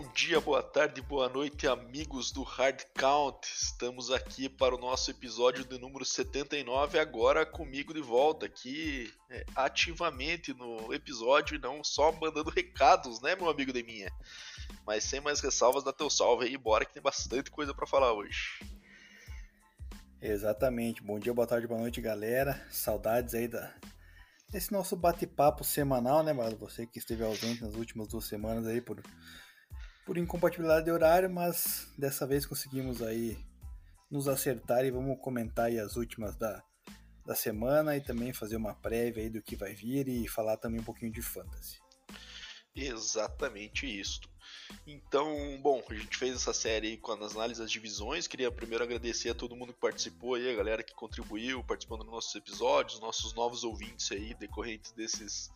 Bom dia, boa tarde, boa noite, amigos do Hard Count. Estamos aqui para o nosso episódio de número 79, agora comigo de volta aqui é, ativamente no episódio e não só mandando recados, né, meu amigo de minha. Mas sem mais ressalvas, dá teu salve aí, bora que tem bastante coisa para falar hoje. Exatamente. Bom dia, boa tarde, boa noite, galera. Saudades aí da desse nosso bate-papo semanal, né, mano? Você que esteve ausente nas últimas duas semanas aí por por incompatibilidade de horário, mas dessa vez conseguimos aí nos acertar e vamos comentar as últimas da, da semana e também fazer uma prévia aí do que vai vir e falar também um pouquinho de fantasy. Exatamente isso. Então, bom, a gente fez essa série aí com as análises das divisões. Queria primeiro agradecer a todo mundo que participou aí, a galera que contribuiu, participando dos nossos episódios, nossos novos ouvintes aí, decorrentes desses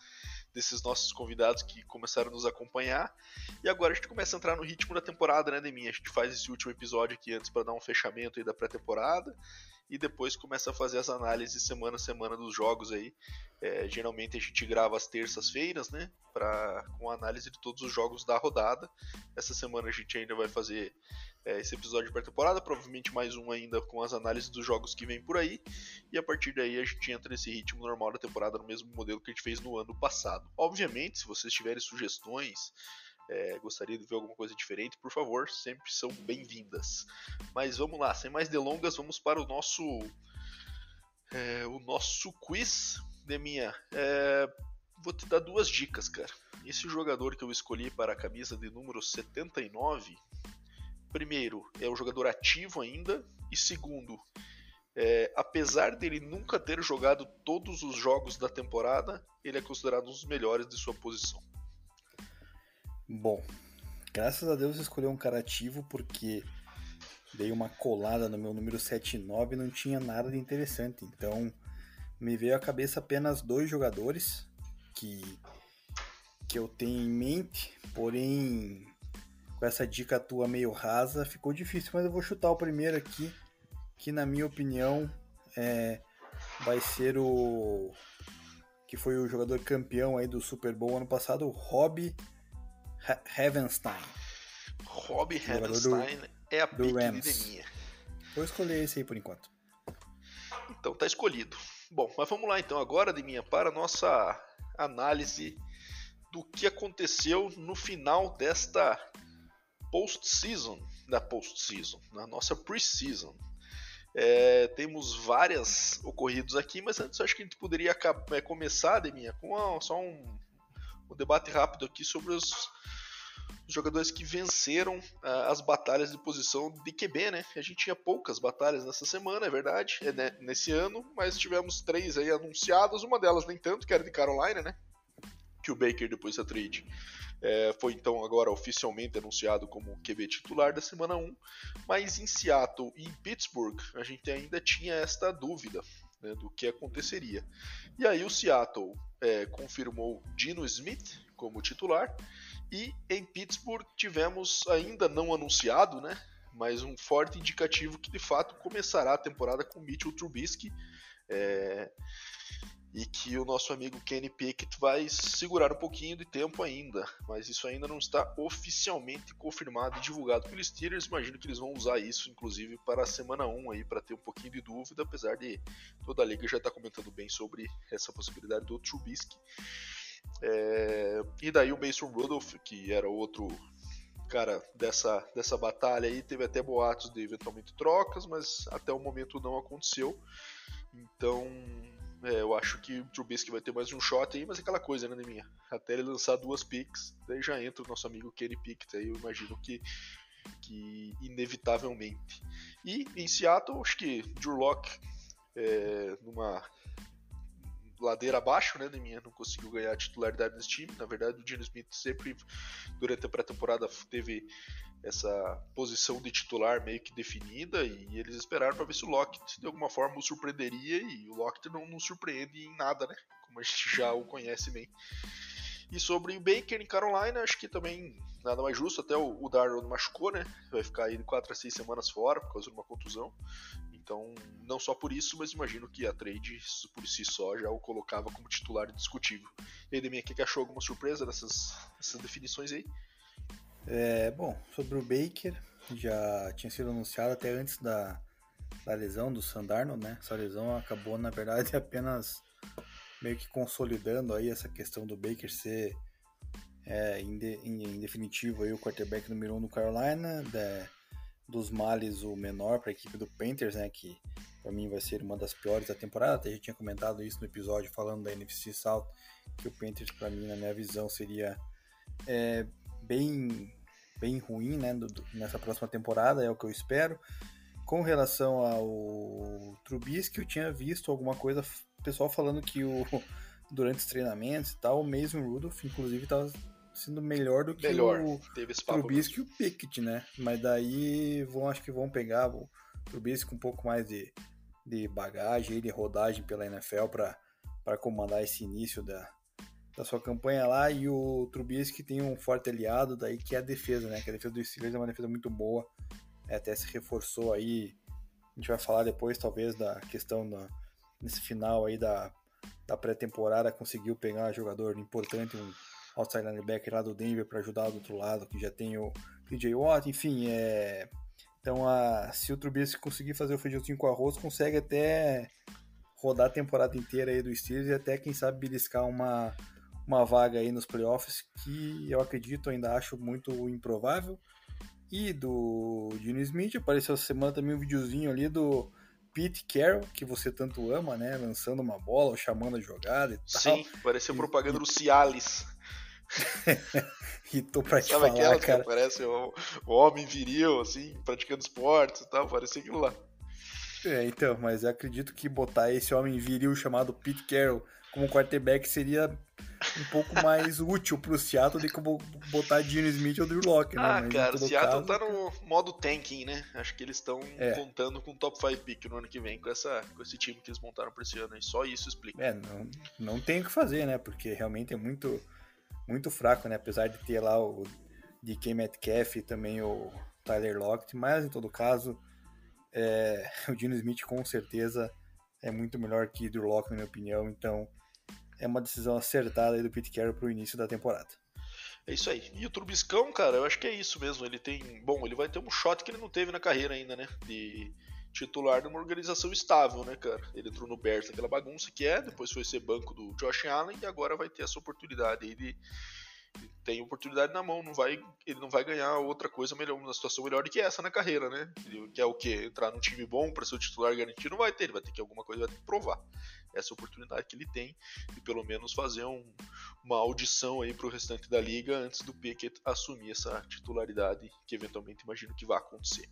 desses nossos convidados que começaram a nos acompanhar. E agora a gente começa a entrar no ritmo da temporada, né, Deminha? A gente faz esse último episódio aqui antes para dar um fechamento aí da pré-temporada e depois começa a fazer as análises semana a semana dos jogos aí. É, geralmente a gente grava às terças-feiras, né? Pra, com a análise de todos os jogos da rodada. Essa semana a gente ainda vai fazer é, esse episódio de pré-temporada, provavelmente mais um ainda com as análises dos jogos que vem por aí. E a partir daí a gente entra nesse ritmo normal da temporada, no mesmo modelo que a gente fez no ano passado. Obviamente, se vocês tiverem sugestões é, gostaria de ver alguma coisa diferente, por favor, sempre são bem-vindas. Mas vamos lá, sem mais delongas, vamos para o nosso é, o nosso quiz, Deminha. É, vou te dar duas dicas, cara. Esse jogador que eu escolhi para a camisa de número 79, primeiro, é um jogador ativo ainda, e segundo, é, apesar dele nunca ter jogado todos os jogos da temporada, ele é considerado um dos melhores de sua posição. Bom, graças a Deus escolheu um cara ativo porque dei uma colada no meu número 79 e não tinha nada de interessante. Então me veio à cabeça apenas dois jogadores que, que eu tenho em mente, porém com essa dica tua meio rasa ficou difícil, mas eu vou chutar o primeiro aqui, que na minha opinião é, vai ser o que foi o jogador campeão aí do Super Bowl ano passado, o Robbie Heavenstein. Rob Heavenstein do, é a pique de minha. Vou escolher esse aí por enquanto. Então tá escolhido. Bom, mas vamos lá então agora, Deminha, para a nossa análise do que aconteceu no final desta post-season, da post-season, na nossa pre-season. É, temos várias ocorridos aqui, mas antes acho que a gente poderia é, começar, Deminha, com uma, só um, um debate rápido aqui sobre os os jogadores que venceram uh, as batalhas de posição de QB, né? A gente tinha poucas batalhas nessa semana, é verdade, é, né, nesse ano, mas tivemos três aí anunciadas, uma delas nem tanto, que era de Carolina, né? Que o Baker, depois da trade, é, foi então agora oficialmente anunciado como QB titular da semana 1, mas em Seattle e em Pittsburgh a gente ainda tinha esta dúvida né, do que aconteceria. E aí o Seattle é, confirmou Dino Smith como titular e em Pittsburgh tivemos ainda não anunciado, né? Mas um forte indicativo que de fato começará a temporada com Mitchell Trubisky. É, e que o nosso amigo Kenny Pickett vai segurar um pouquinho de tempo ainda, mas isso ainda não está oficialmente confirmado e divulgado pelos Steelers. Imagino que eles vão usar isso, inclusive, para a semana 1 aí, para ter um pouquinho de dúvida, apesar de toda a liga já estar tá comentando bem sobre essa possibilidade do Trubisky. É, e daí o Mason Rudolph, que era outro cara dessa, dessa batalha aí, teve até boatos de eventualmente trocas, mas até o momento não aconteceu. Então, é, eu acho que o Trubisky vai ter mais um shot aí, mas é aquela coisa, né, minha? Até ele lançar duas picks, daí já entra o nosso amigo Kenny Pickett aí, eu imagino que, que inevitavelmente. E em Seattle, acho que Drew Locke, é, numa ladeira abaixo, né, minha não conseguiu ganhar a titularidade nesse time. Na verdade, o Gino Smith sempre, durante a pré-temporada, teve essa posição de titular meio que definida e eles esperaram para ver se o Lockett de alguma forma o surpreenderia e o Lockett não, não surpreende em nada, né, como a gente já o conhece bem. E sobre o Baker em Carolina, acho que também nada mais justo, até o, o Darnold machucou, né? Vai ficar aí de 4 a 6 semanas fora por causa de uma contusão. Então, não só por isso, mas imagino que a trade por si só já o colocava como titular indiscutível. E aí, Deminha, o que achou alguma surpresa nessas definições aí? É, bom, sobre o Baker, já tinha sido anunciado até antes da, da lesão do Sandarno, né? Essa lesão acabou, na verdade, apenas meio que consolidando aí essa questão do Baker ser é, em, de, em, em, definitivo aí o quarterback número 1 um no Carolina, de, dos males o menor para a equipe do Panthers, né? Que para mim vai ser uma das piores da temporada. Até já tinha comentado isso no episódio falando da NFC South, que o Panthers para mim na minha visão seria é, bem bem ruim, né, do, nessa próxima temporada, é o que eu espero. Com relação ao Trubisky, eu tinha visto alguma coisa, pessoal falando que o durante os treinamentos e tal, o Mason Rudolph, inclusive, estava sendo melhor do que melhor. o Trubisky e o Pickett, né? Mas daí vão, acho que vão pegar o Trubisky com um pouco mais de, de bagagem e de rodagem pela NFL para comandar esse início da, da sua campanha lá. E o Trubisky tem um forte aliado daí que é a defesa, né? Que a defesa do Steelers é uma defesa muito boa. É, até se reforçou aí. A gente vai falar depois, talvez, da questão da, nesse final aí da, da pré-temporada. Conseguiu pegar um jogador importante, um outside linebacker lá do Denver para ajudar do outro lado, que já tem o PJ Watt. Enfim, é então, a, se o Trubisky conseguir fazer o feijãozinho com arroz, consegue até rodar a temporada inteira aí do Steelers e até, quem sabe, beliscar uma, uma vaga aí nos playoffs, que eu acredito, ainda acho muito improvável. E do Gene Smith, apareceu essa semana também um videozinho ali do Pete Carroll, que você tanto ama, né? Lançando uma bola ou chamando a jogada e tal. Sim, pareceu propaganda e, do Cialis. e tô pra te Sabe falar, cara. Que parece o, o, homem viril, assim, praticando esportes e tal, parecia aquilo lá. É, então, mas eu acredito que botar esse homem viril chamado Pete Carroll como quarterback seria um pouco mais útil pro Seattle do que botar Gene Smith ou Drew Locke, né? Ah, mas cara, o Seattle caso, tá no modo tanking, né? Acho que eles estão é. contando com o top 5 pick no ano que vem, com, essa, com esse time que eles montaram pra esse ano, e só isso explica. É, não, não tem o que fazer, né? Porque realmente é muito muito fraco, né? Apesar de ter lá o DK Metcalf e também o Tyler Lockett, mas em todo caso, é, o Dino Smith com certeza é muito melhor que Drew Locke, na minha opinião, então é uma decisão acertada aí do Pete Carroll o início da temporada. É isso aí. E o Trubiscão, cara, eu acho que é isso mesmo. Ele tem. Bom, ele vai ter um shot que ele não teve na carreira ainda, né? De titular de uma organização estável, né, cara? Ele entrou no Bears naquela bagunça que é, depois foi ser banco do Josh Allen e agora vai ter essa oportunidade aí de tem oportunidade na mão, não vai, ele não vai ganhar outra coisa melhor, uma situação melhor do que essa na carreira, né? Que é o que entrar num time bom para ser o titular garantido, não vai ter, ele vai ter que alguma coisa vai ter que provar. Essa oportunidade que ele tem e pelo menos fazer um, uma audição aí para o restante da liga antes do Pickett assumir essa titularidade que eventualmente imagino que vai acontecer.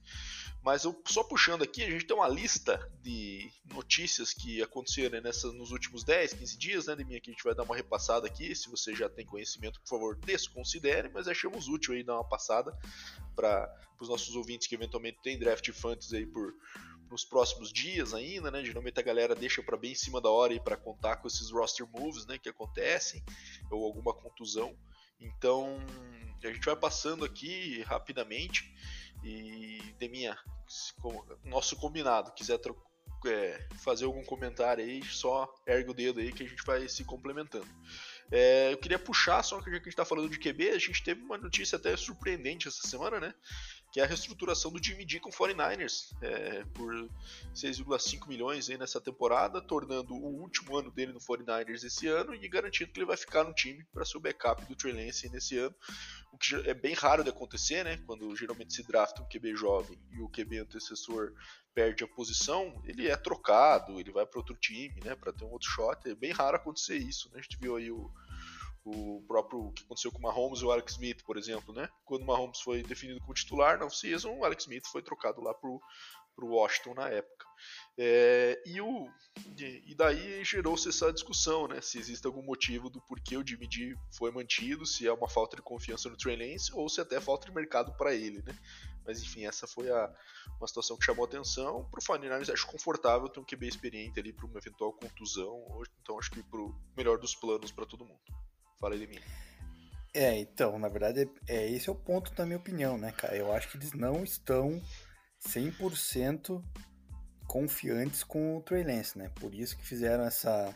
Mas eu só puxando aqui, a gente tem uma lista de notícias que aconteceram nessa, nos últimos 10, 15 dias, né, de mim aqui a gente vai dar uma repassada aqui, se você já tem conhecimento, por favor, desconsidere, mas achamos útil aí dar uma passada para os nossos ouvintes que eventualmente têm draft fantasy aí por nos próximos dias ainda, né? Geralmente a galera deixa para bem em cima da hora para contar com esses roster moves, né, que acontecem ou alguma contusão. Então, a gente vai passando aqui rapidamente e Deminha, nosso combinado, quiser é, fazer algum comentário aí, só ergue o dedo aí que a gente vai se complementando. É, eu queria puxar, só que já que a gente está falando de QB, a gente teve uma notícia até surpreendente essa semana, né? Que é a reestruturação do Jimmy G com 49ers é, por 6,5 milhões aí nessa temporada, tornando o último ano dele no 49ers esse ano e garantindo que ele vai ficar no time para ser o backup do Trey Lance nesse ano, o que é bem raro de acontecer, né? Quando geralmente se drafta um QB jovem e o QB antecessor perde a posição, ele é trocado, ele vai para outro time, né, para ter um outro shot. É bem raro acontecer isso, né? A gente viu aí o, o próprio o que aconteceu com o Mahomes e o Alex Smith, por exemplo, né? Quando o Mahomes foi definido como titular na off-season, o Alex Smith foi trocado lá pro, pro Washington na época. É, e, o, e daí gerou-se essa discussão, né? Se existe algum motivo do porquê o Jimmy G foi mantido, se é uma falta de confiança no Trey Lance ou se até falta de mercado para ele, né? Mas enfim, essa foi a, uma situação que chamou atenção. Para o Faninares, acho confortável ter um QB experiente ali para uma eventual contusão. Então, acho que para o melhor dos planos para todo mundo. Fala de mim. É, então, na verdade, é, esse é o ponto da minha opinião, né, cara? Eu acho que eles não estão 100% confiantes com o Trey Lance, né? Por isso que fizeram essa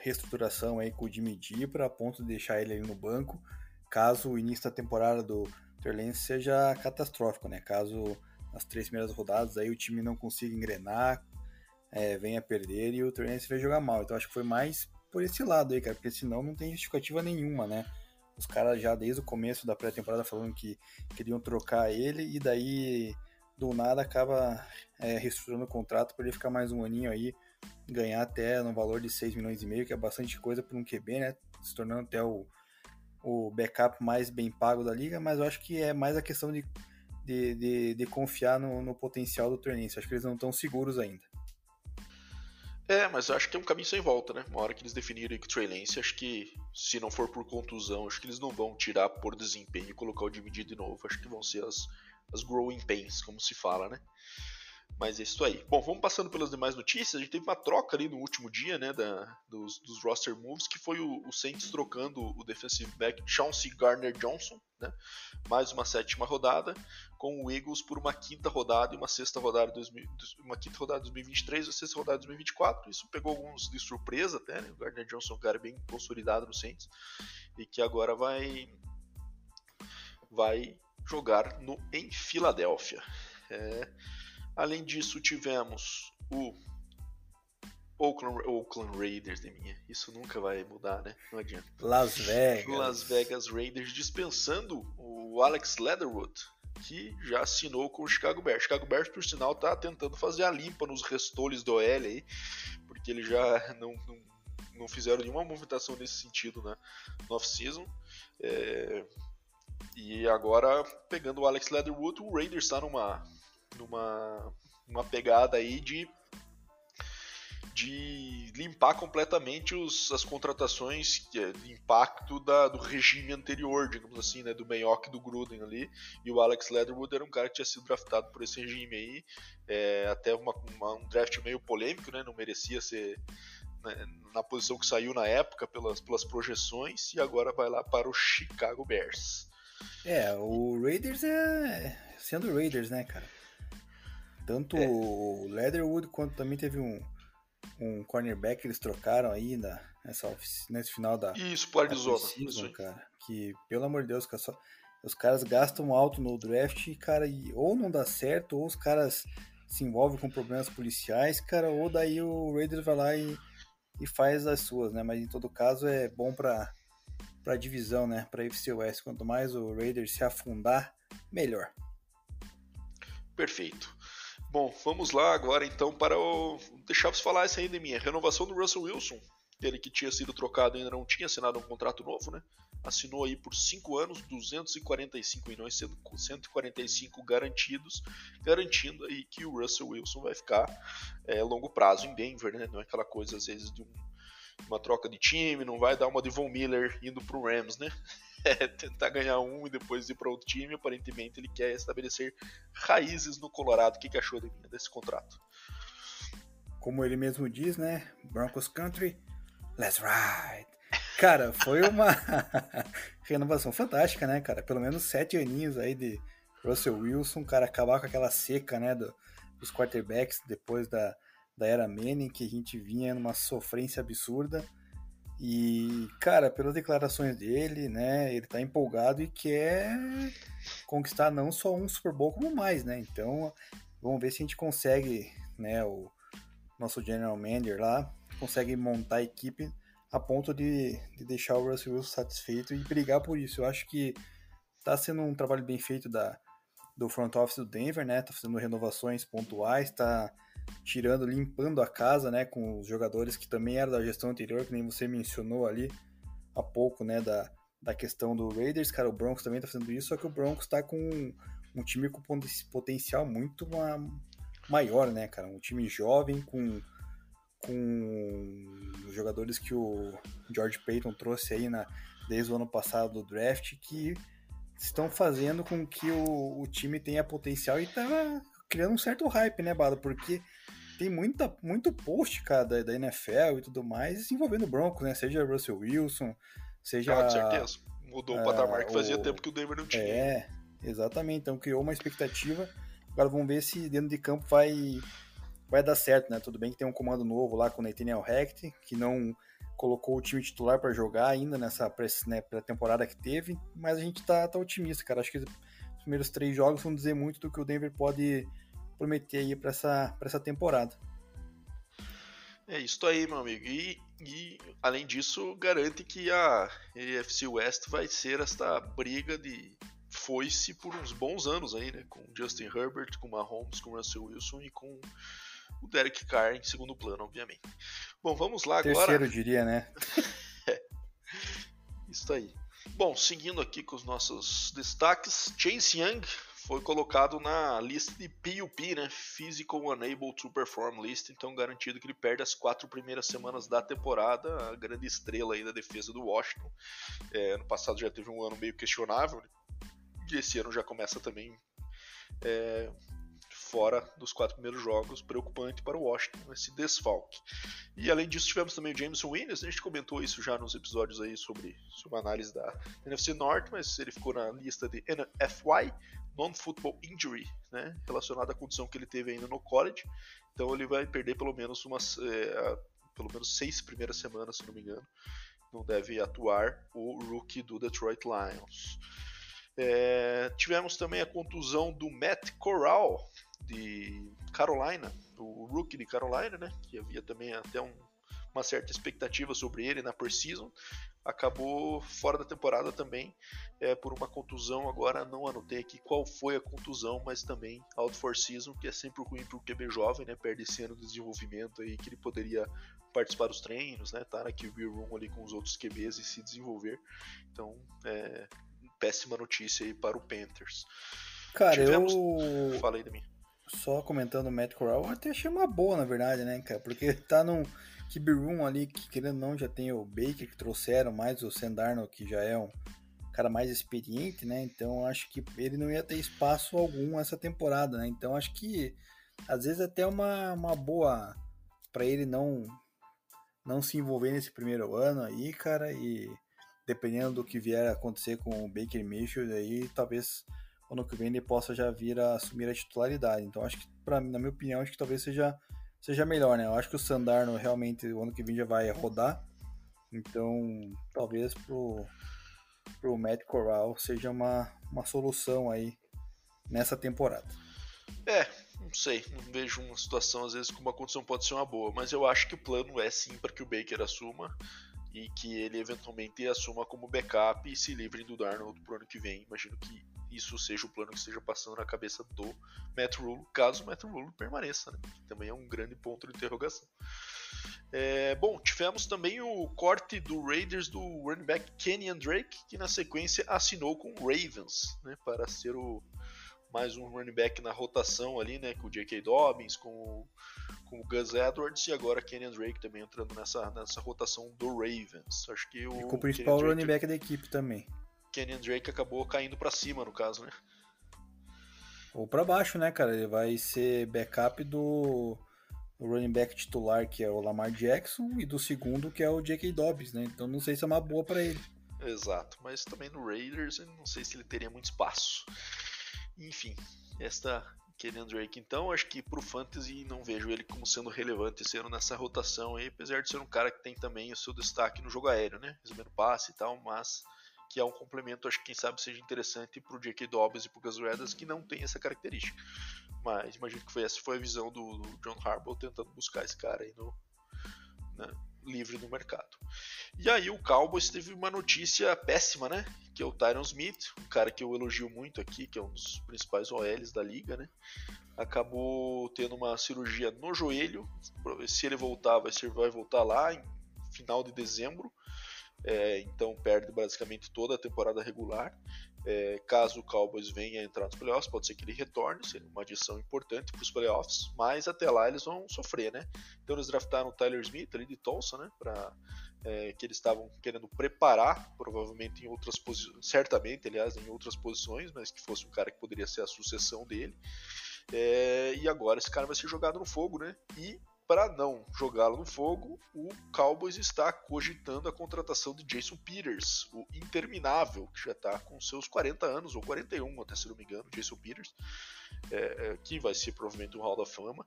reestruturação aí com o Jimmy G para ponto de deixar ele ali no banco, caso o início da temporada do Trey seja catastrófico, né? Caso nas três primeiras rodadas aí o time não consiga engrenar, é, venha perder e o Trey Lance vai jogar mal. Então acho que foi mais por esse lado aí, cara, porque senão não tem justificativa nenhuma, né? Os caras já desde o começo da pré-temporada falando que queriam trocar ele e daí do nada acaba é, reestruturando o contrato para ele ficar mais um aninho aí, ganhar até no valor de 6 milhões e meio, que é bastante coisa para um QB, né? Se tornando até o, o backup mais bem pago da liga, mas eu acho que é mais a questão de, de, de, de confiar no, no, potencial do Turnense. Acho que eles não estão seguros ainda. É, mas eu acho que é um caminho sem volta, né? Uma hora que eles definirem que o Trey Lance, acho que se não for por contusão, acho que eles não vão tirar por desempenho e colocar o dividido de novo. Acho que vão ser as, as growing pains, como se fala, né? Mas é isso aí. Bom, vamos passando pelas demais notícias. A gente teve uma troca ali no último dia, né, da, dos, dos roster moves, que foi o, o Saints trocando o defensive back Chauncey Garner Johnson, né, mais uma sétima rodada, com o Eagles por uma quinta rodada e uma sexta rodada, uma quinta rodada de 2023 e uma sexta rodada de 2024. Isso pegou alguns de surpresa até, né? O Garner Johnson é um cara bem consolidado no Saints e que agora vai vai jogar no em Filadélfia. É, Além disso, tivemos o Oakland, Oakland Raiders de minha. Isso nunca vai mudar, né? Não adianta. Las Vegas. Las Vegas Raiders dispensando o Alex Leatherwood, que já assinou com o Chicago Bears. Chicago Bears, por sinal, tá tentando fazer a limpa nos restolhos do OL aí, porque eles já não, não, não fizeram nenhuma movimentação nesse sentido né, no off-season. É, e agora, pegando o Alex Leatherwood, o Raiders está numa numa uma pegada aí de de limpar completamente os, as contratações é, de impacto da, do regime anterior, digamos assim, né, do Mayock e do Gruden ali, e o Alex Leatherwood era um cara que tinha sido draftado por esse regime aí, é, até uma, uma, um draft meio polêmico, né, não merecia ser né, na posição que saiu na época pelas, pelas projeções, e agora vai lá para o Chicago Bears. É, o Raiders é sendo Raiders, né, cara? Tanto é. o Leatherwood quanto também teve um, um cornerback que eles trocaram aí na, nessa nesse final da. Isso, pro Arizona. Isso. cara. Que, pelo amor de Deus, cara, só, os caras gastam alto no draft, cara, e ou não dá certo, ou os caras se envolvem com problemas policiais, cara, ou daí o Raiders vai lá e, e faz as suas, né? Mas em todo caso é bom pra, pra divisão, né? Pra FC West. Quanto mais o Raiders se afundar, melhor. Perfeito. Bom, vamos lá agora então para o. Deixar você falar essa aí de minha. Renovação do Russell Wilson. Ele que tinha sido trocado ainda não tinha assinado um contrato novo, né? Assinou aí por 5 anos, 245 milhões, sendo 145 garantidos, garantindo aí que o Russell Wilson vai ficar é, longo prazo em Denver, né? Não é aquela coisa às vezes de um, uma troca de time, não vai dar uma de Von Miller indo pro Rams, né? É, tentar ganhar um e depois ir para outro time. Aparentemente ele quer estabelecer raízes no Colorado. O que, que achou desse contrato? Como ele mesmo diz, né? Broncos Country, let's ride. Cara, foi uma renovação fantástica, né, cara? Pelo menos sete aninhos aí de Russell Wilson, cara, acabar com aquela seca, né, do, dos quarterbacks depois da, da era Manning, que a gente vinha numa sofrência absurda. E, cara, pelas declarações dele, né, ele tá empolgado e quer conquistar não só um Super Bowl, como mais, né? Então, vamos ver se a gente consegue, né, o nosso General Manager lá, consegue montar a equipe a ponto de, de deixar o Russell Wilson satisfeito e brigar por isso. Eu acho que tá sendo um trabalho bem feito da, do front office do Denver, né? Tá fazendo renovações pontuais, tá tirando, limpando a casa, né, com os jogadores que também eram da gestão anterior, que nem você mencionou ali há pouco, né, da, da questão do Raiders, cara, o Broncos também tá fazendo isso, só que o Broncos tá com um time com potencial muito maior, né, cara, um time jovem com com os jogadores que o George Payton trouxe aí na, desde o ano passado do draft, que estão fazendo com que o, o time tenha potencial e tá criando um certo hype, né, Bada? Porque tem muita, muito post, cara, da, da NFL e tudo mais envolvendo o Broncos, né? Seja Russell Wilson, seja. Ah, com certeza. Mudou o patamar que fazia o... tempo que o Denver não tinha. É, exatamente. Então criou uma expectativa. Agora vamos ver se dentro de campo vai, vai dar certo, né? Tudo bem que tem um comando novo lá com o Nathaniel Hecht, que não, colocou o time titular para jogar ainda nessa né, pré-temporada que teve, mas a gente tá, tá otimista, cara. Acho que primeiros três jogos vão dizer muito do que o Denver pode prometer aí para essa, pra essa temporada. É isso aí, meu amigo. E, e, além disso, garante que a AFC West vai ser esta briga de foice por uns bons anos aí, né? Com Justin Herbert, com Mahomes, com Russell Wilson e com o Derek Carr em segundo plano, obviamente. Bom, vamos lá Terceiro, agora. Terceiro, diria, né? é. Isso aí. Bom, seguindo aqui com os nossos destaques, Chase Young foi colocado na lista de PUP, né? Physical Unable to Perform List, então garantido que ele perde as quatro primeiras semanas da temporada, a grande estrela aí da defesa do Washington. É, no passado já teve um ano meio questionável, né? e esse ano já começa também é, fora dos quatro primeiros jogos, preocupante para o Washington esse desfalque. E além disso, tivemos também o Jameson Williams, a gente comentou isso já nos episódios aí sobre, sobre análise da NFC Norte, mas ele ficou na lista de NFY, Non-Football Injury, né, relacionada à condição que ele teve ainda no college, então ele vai perder pelo menos umas, é, pelo menos seis primeiras semanas, se não me engano, não deve atuar o rookie do Detroit Lions. É, tivemos também a contusão do Matt Corral, de Carolina, o rookie de Carolina, né? Que havia também até um, uma certa expectativa sobre ele na preseason. Acabou fora da temporada também é, por uma contusão. Agora não anotei aqui qual foi a contusão, mas também out for season, que é sempre ruim para o QB jovem, né? Perde esse ano de desenvolvimento aí que ele poderia participar dos treinos, né? Tá na QB room ali com os outros QBs e se desenvolver. Então, é, péssima notícia aí para o Panthers. Cara, Tivemos... eu. Falei de mim só comentando o Matt Corral, eu até achei uma boa, na verdade, né, cara? Porque tá num room ali, que querendo ou não, já tem o Baker que trouxeram, mais o Sendarno, que já é um cara mais experiente, né? Então acho que ele não ia ter espaço algum essa temporada, né? Então acho que às vezes até uma, uma boa para ele não não se envolver nesse primeiro ano aí, cara, e dependendo do que vier a acontecer com o Baker Mayfield aí, talvez ano que vem ele possa já vir a assumir a titularidade. Então acho que, na minha opinião, acho que talvez seja, seja melhor, né? Eu acho que o Sandarno realmente o ano que vem já vai rodar. Então talvez pro, pro Matt Corral seja uma, uma solução aí nessa temporada. É, não sei, não vejo uma situação às vezes que uma condição pode ser uma boa, mas eu acho que o plano é sim para que o Baker assuma e que ele eventualmente assuma como backup e se livre do Darnold pro ano que vem. Imagino que isso seja o plano que esteja passando na cabeça do Matt Rule, caso o Matt Rule permaneça, né? também é um grande ponto de interrogação. É, bom, tivemos também o corte do Raiders do running back Kenyan Drake, que na sequência assinou com o Ravens, né, para ser o mais um running back na rotação ali, né, com o J.K. Dobbins, com o, com o Gus Edwards e agora Kenyan Drake também entrando nessa, nessa rotação do Ravens. Acho que o e com o principal running back da equipe também. Kenyon Drake acabou caindo para cima, no caso, né? Ou para baixo, né, cara? Ele vai ser backup do, running back titular, que é o Lamar Jackson, e do segundo, que é o J.K. Dobbs, né? Então não sei se é uma boa para ele. Exato, mas também no Raiders, não sei se ele teria muito espaço. Enfim, esta Kenyon Drake, então, acho que pro Fantasy não vejo ele como sendo relevante sendo nessa rotação aí, apesar de ser um cara que tem também o seu destaque no jogo aéreo, né? Recebendo passe e tal, mas que é um complemento, acho que quem sabe seja interessante para o J.K. Dobbs e para Redas, que não tem essa característica. Mas imagino que foi, essa foi a visão do, do John Harbaugh tentando buscar esse cara aí no, né, livre no mercado. E aí o Cowboys teve uma notícia péssima, né? Que é o Tyron Smith, um cara que eu elogio muito aqui, que é um dos principais OLs da liga, né? Acabou tendo uma cirurgia no joelho. Se ele voltar, vai, ser, vai voltar lá em final de dezembro é, então perde basicamente toda a temporada regular. É, caso o Cowboys venha entrar nos playoffs, pode ser que ele retorne, seria uma adição importante para os playoffs, mas até lá eles vão sofrer, né? Então eles draftaram o Tyler Smith ali de Tulsa, né? Pra, é, que eles estavam querendo preparar, provavelmente em outras posições, certamente, aliás, em outras posições, mas que fosse um cara que poderia ser a sucessão dele. É, e agora esse cara vai ser jogado no fogo, né? E para não jogá-lo no fogo, o Cowboys está cogitando a contratação de Jason Peters, o interminável, que já está com seus 40 anos, ou 41, até se não me engano, Jason Peters, é, é, que vai ser provavelmente um Hall da Fama,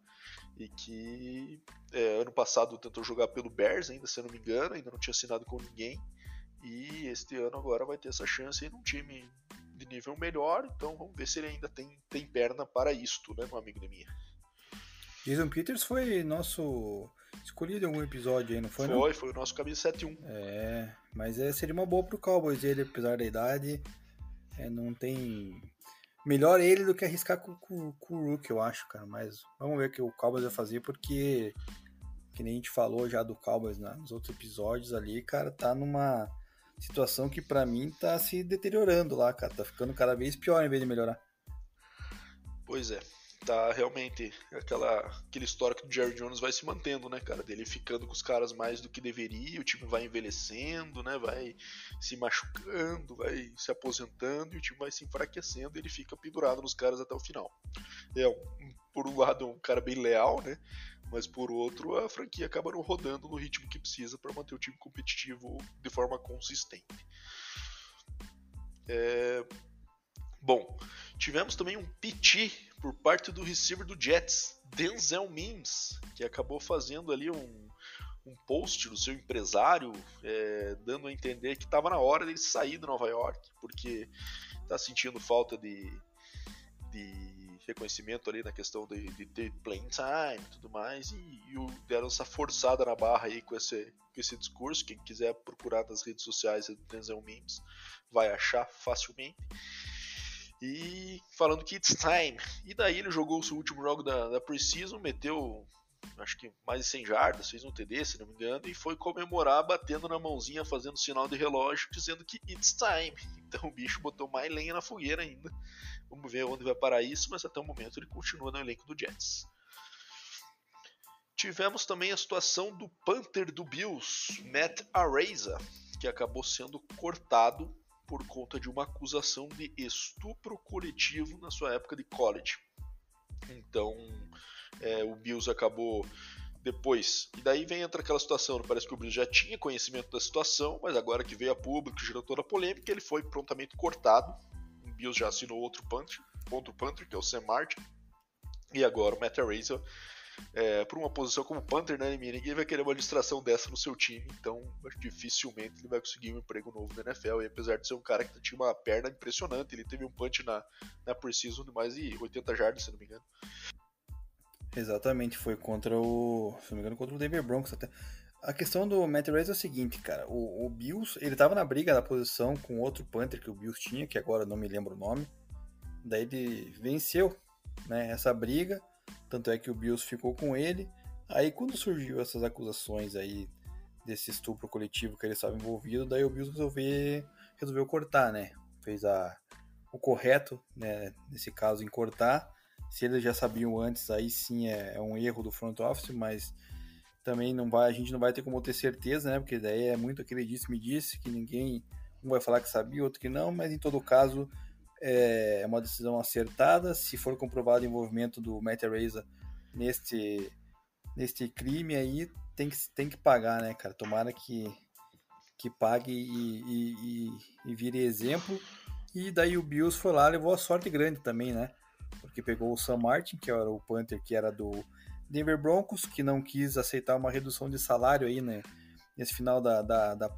e que é, ano passado tentou jogar pelo Bears, ainda se não me engano, ainda não tinha assinado com ninguém, e este ano agora vai ter essa chance em um time de nível melhor, então vamos ver se ele ainda tem, tem perna para isto, né, meu amigo de minha. Jason Peters foi nosso escolhido em algum episódio aí, não foi? Foi, não? foi o nosso camisa 7-1. É, mas é, seria uma boa pro Cowboys ele, apesar da idade. É, não tem. Melhor ele do que arriscar com, com, com, o Rook, eu acho, cara. Mas vamos ver o que o Cowboys vai fazer, porque, que nem a gente falou já do Cowboys né, nos outros episódios ali, cara, tá numa situação que para mim tá se deteriorando lá, cara. Tá ficando cada vez pior em vez de melhorar. Pois é tá realmente aquela, aquele histórico do Jerry Jones vai se mantendo, né, cara? Dele ficando com os caras mais do que deveria, o time vai envelhecendo, né? Vai se machucando, vai se aposentando e o time vai se enfraquecendo e ele fica pendurado nos caras até o final. É, um, por um lado, um cara bem leal, né? Mas por outro, a franquia acaba não rodando no ritmo que precisa para manter o time competitivo de forma consistente. É... Bom, tivemos também um piti por parte do receiver do Jets, Denzel Mims, que acabou fazendo ali um, um post do seu empresário, é, dando a entender que estava na hora dele sair do Nova York, porque está sentindo falta de, de reconhecimento ali na questão de, de ter playing time e tudo mais, e, e o, deram essa forçada na barra aí com esse, com esse discurso. Quem quiser procurar nas redes sociais do Denzel Mims vai achar facilmente. E falando que it's time. E daí ele jogou o seu último jogo da, da Precision, meteu acho que mais de 100 jardas, fez um TD, se não me engano, e foi comemorar batendo na mãozinha, fazendo sinal de relógio, dizendo que it's time. Então o bicho botou mais lenha na fogueira ainda. Vamos ver onde vai parar isso, mas até o momento ele continua no elenco do Jets. Tivemos também a situação do Panther do Bills, Matt Araiza, que acabou sendo cortado por conta de uma acusação de estupro coletivo na sua época de college. Então, é, o Bills acabou depois. E daí vem entra aquela situação, né? parece que o Bills já tinha conhecimento da situação, mas agora que veio a público, gerou toda a polêmica, ele foi prontamente cortado. O Bills já assinou outro punter, outro punter que é o Sam Martin. E agora o Matt Araiza é, por uma posição como Panther, né, ninguém vai querer uma distração dessa no seu time, então dificilmente ele vai conseguir um emprego novo na NFL. E apesar de ser um cara que tinha uma perna impressionante, ele teve um punch na, na Precision de mais de 80 jardas, se não me engano. Exatamente, foi contra o. Se não me engano, contra o Denver Broncos até. A questão do Matt Reyes é o seguinte, cara. O, o, Bills, ele tava na briga da posição com outro Panther que o Bills tinha, que agora não me lembro o nome. Daí ele venceu né, essa briga tanto é que o Bills ficou com ele. Aí quando surgiu essas acusações aí desse estupro coletivo que ele estava envolvido, daí o Bills resolveu, resolveu cortar, né? Fez a, o correto, né? Nesse caso, em cortar. Se eles já sabiam antes, aí sim é, é um erro do front office, mas também não vai, a gente não vai ter como ter certeza, né? Porque daí é muito aquele disse-me disse, que ninguém um vai falar que sabia, outro que não, mas em todo caso é, é uma decisão acertada. Se for comprovado o envolvimento do Matt Reza neste, neste crime aí, tem que, tem que pagar, né, cara? Tomara que, que pague e, e, e, e vire exemplo. E daí o Bills foi lá, levou a sorte grande também, né? Porque pegou o Sam Martin, que era o Panther que era do Denver Broncos, que não quis aceitar uma redução de salário aí, né? Nesse final da, da, da.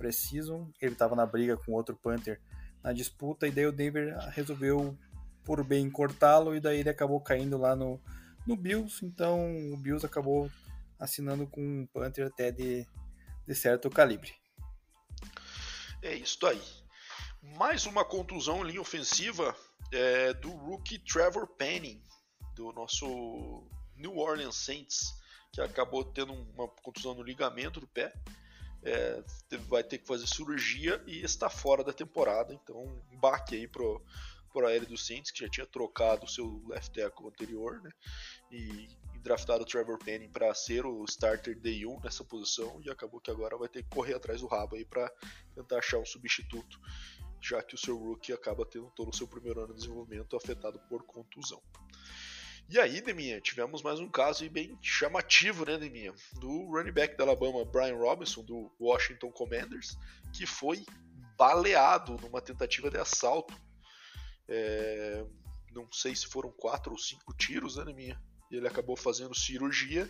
Ele estava na briga com outro Panther na disputa, e daí o Denver resolveu por bem cortá-lo, e daí ele acabou caindo lá no, no Bills, então o Bills acabou assinando com um Panther até de, de certo calibre. É isso aí. Mais uma contusão em linha ofensiva é, do rookie Trevor Penning, do nosso New Orleans Saints, que acabou tendo uma contusão no ligamento do pé é, vai ter que fazer cirurgia e está fora da temporada. Então, um baque aí pro, pro aéreo do Saints, que já tinha trocado o seu left tackle anterior, né? E, e draftado o Trevor Penning para ser o starter day 1 nessa posição e acabou que agora vai ter que correr atrás do rabo aí para tentar achar um substituto, já que o seu rookie acaba tendo todo o seu primeiro ano de desenvolvimento afetado por contusão. E aí, Deminha, tivemos mais um caso bem chamativo, né, Deminha? Do running back da Alabama, Brian Robinson, do Washington Commanders, que foi baleado numa tentativa de assalto. É, não sei se foram quatro ou cinco tiros, né, Deminha? Ele acabou fazendo cirurgia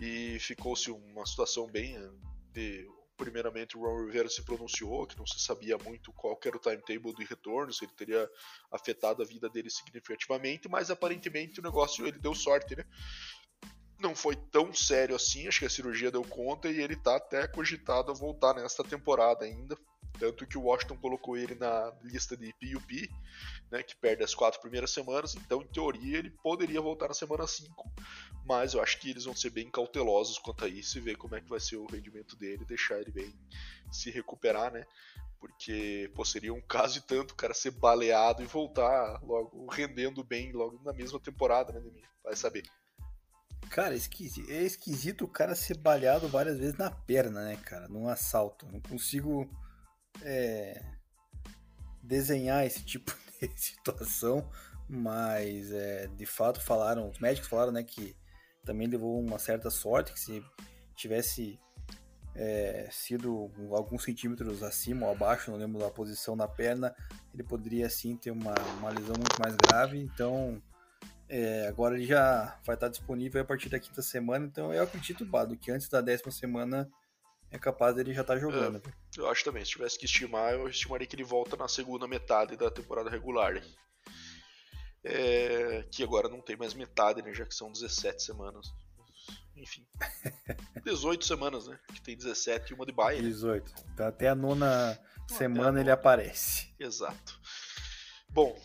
e ficou-se uma situação bem de primeiramente o Ron Rivera se pronunciou, que não se sabia muito qual era o timetable do retorno, se ele teria afetado a vida dele significativamente, mas aparentemente o negócio ele deu sorte, né? Não foi tão sério assim, acho que a cirurgia deu conta e ele tá até cogitado a voltar nesta temporada ainda. Tanto que o Washington colocou ele na lista de PUP, né, que perde as quatro primeiras semanas, então em teoria ele poderia voltar na semana 5, mas eu acho que eles vão ser bem cautelosos quanto a isso e ver como é que vai ser o rendimento dele, deixar ele bem se recuperar, né? Porque pô, seria um caso de tanto o cara ser baleado e voltar logo rendendo bem logo na mesma temporada, né, Demir? Vai saber. Cara, é esquisito, é esquisito o cara ser baleado várias vezes na perna, né, cara? Num assalto. Não consigo é, desenhar esse tipo de situação, mas é, de fato falaram, os médicos falaram, né, que também levou uma certa sorte, que se tivesse é, sido alguns centímetros acima ou abaixo, não lembro da posição da perna, ele poderia sim ter uma, uma lesão muito mais grave. Então, é, agora ele já vai estar disponível a partir da quinta semana. Então, eu acredito, Bado, que antes da décima semana é capaz dele já estar jogando. É, eu acho também, se tivesse que estimar, eu estimaria que ele volta na segunda metade da temporada regular. Né? É, que agora não tem mais metade, né? Já que são 17 semanas. Enfim. 18 semanas, né? Que tem 17 e uma de baia. 18. Então até a nona não, semana a nona. ele aparece. Exato. Bom,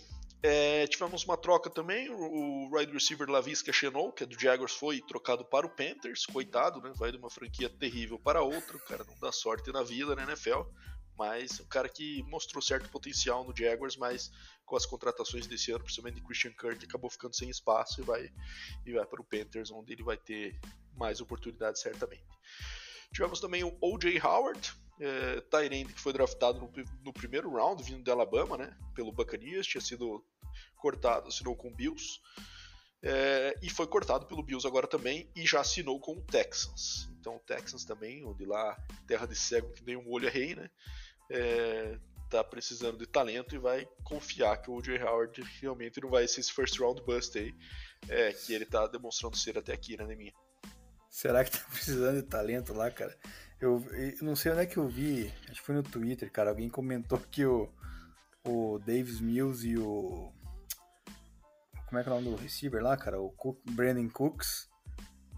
é, tivemos uma troca também. O, wide receiver Lavisca Chenou, que é do Jaguars, foi trocado para o Panthers. Coitado, né? Vai de uma franquia terrível para outra. O cara não dá sorte na vida, né, NFL? Mas um cara que mostrou certo potencial no Jaguars, mas com as contratações desse ano, principalmente de Christian Kirk, acabou ficando sem espaço e vai, e vai para o Panthers, onde ele vai ter mais oportunidades certamente. Tivemos também o O.J. Howard, é, Tyrande, que foi draftado no, no, primeiro round, vindo de Alabama, né, pelo Buccaneers, tinha sido cortado, assinou com o Bills, é, e foi cortado pelo Bills agora também, e já assinou com o Texans. Então o Texans também, onde lá, terra de cego que nem um olho é rei, né, é, tá precisando de talento e vai confiar que o O.J. Howard realmente não vai ser esse first round bust aí, é, que ele tá demonstrando ser até aqui, né, minha. Será que tá precisando de talento lá, cara? Eu, eu, não sei onde é que eu vi, acho que foi no Twitter, cara, alguém comentou que o, o Davis Mills e o... Como é que é o nome do receiver lá, cara? O Cook, Brandon Cooks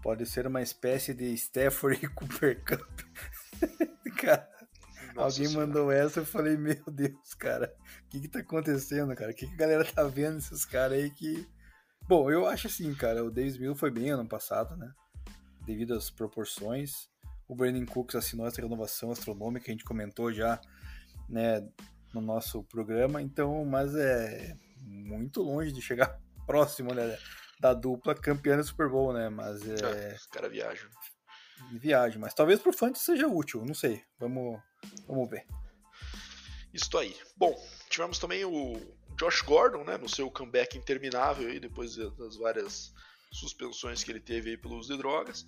pode ser uma espécie de Stafford e Cooper Cup. cara, nossa Alguém senhora. mandou essa, eu falei, meu Deus, cara, o que que tá acontecendo, cara? O que, que a galera tá vendo esses caras aí que. Bom, eu acho assim, cara, o Davis Mill foi bem ano passado, né? Devido às proporções. O Brandon Cooks assinou essa renovação astronômica, a gente comentou já, né, no nosso programa, então, mas é muito longe de chegar próximo, né, da dupla campeã do Super Bowl, né, mas é... é os caras viajam. Viagem, mas talvez pro Fantasy seja útil, não sei, vamos Vamos ver. Isso aí. Bom, tivemos também o Josh Gordon, né, no seu comeback interminável aí, depois das várias suspensões que ele teve aí pelo uso de drogas.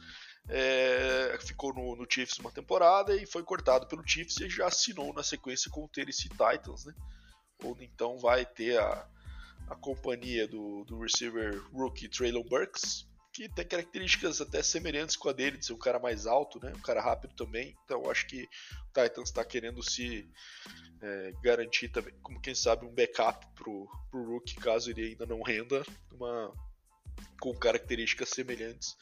É, ficou no, no, Chiefs uma temporada e foi cortado pelo Chiefs e já assinou na sequência com o Tennessee Titans, né? Onde então vai ter a, a companhia do, do receiver rookie Traylon Burks, que tem características até semelhantes com a dele, de ser um cara mais alto, né? Um cara rápido também. Então acho que o Titans está querendo se é, garantir também, como quem sabe, um backup pro, pro Rook, caso ele ainda não renda, uma, com características semelhantes.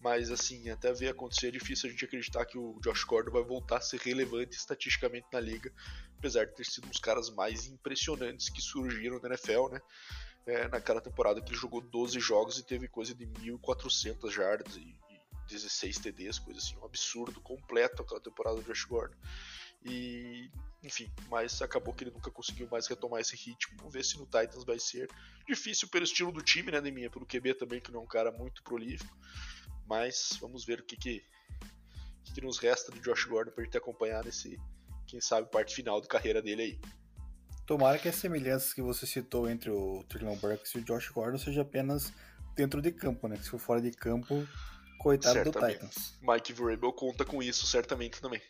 Mas assim, até ver acontecer é difícil a gente acreditar que o Josh Gordon vai voltar a ser relevante estatisticamente na liga, apesar de ter sido um dos caras mais impressionantes que surgiram na NFL, né? é, naquela temporada que ele jogou 12 jogos e teve coisa de 1.400 jardas e, e 16 TDs, coisa assim, um absurdo completo aquela temporada do Josh Gordon. E, enfim, mas acabou que ele nunca conseguiu mais retomar esse ritmo. Vamos ver se no Titans vai ser difícil pelo estilo do time, né, Deminha? Pelo QB também, que não é um cara muito prolífico. Mas vamos ver o que, que, que, nos resta de Josh Gordon pra gente acompanhar nesse, quem sabe, parte final da carreira dele aí. Tomara que as semelhanças que você citou entre o Traylon Burks e o Josh Gordon seja apenas dentro de campo, né? Se for fora de campo, coitado certamente. do Titans. Mike Vrabel conta com isso, certamente também.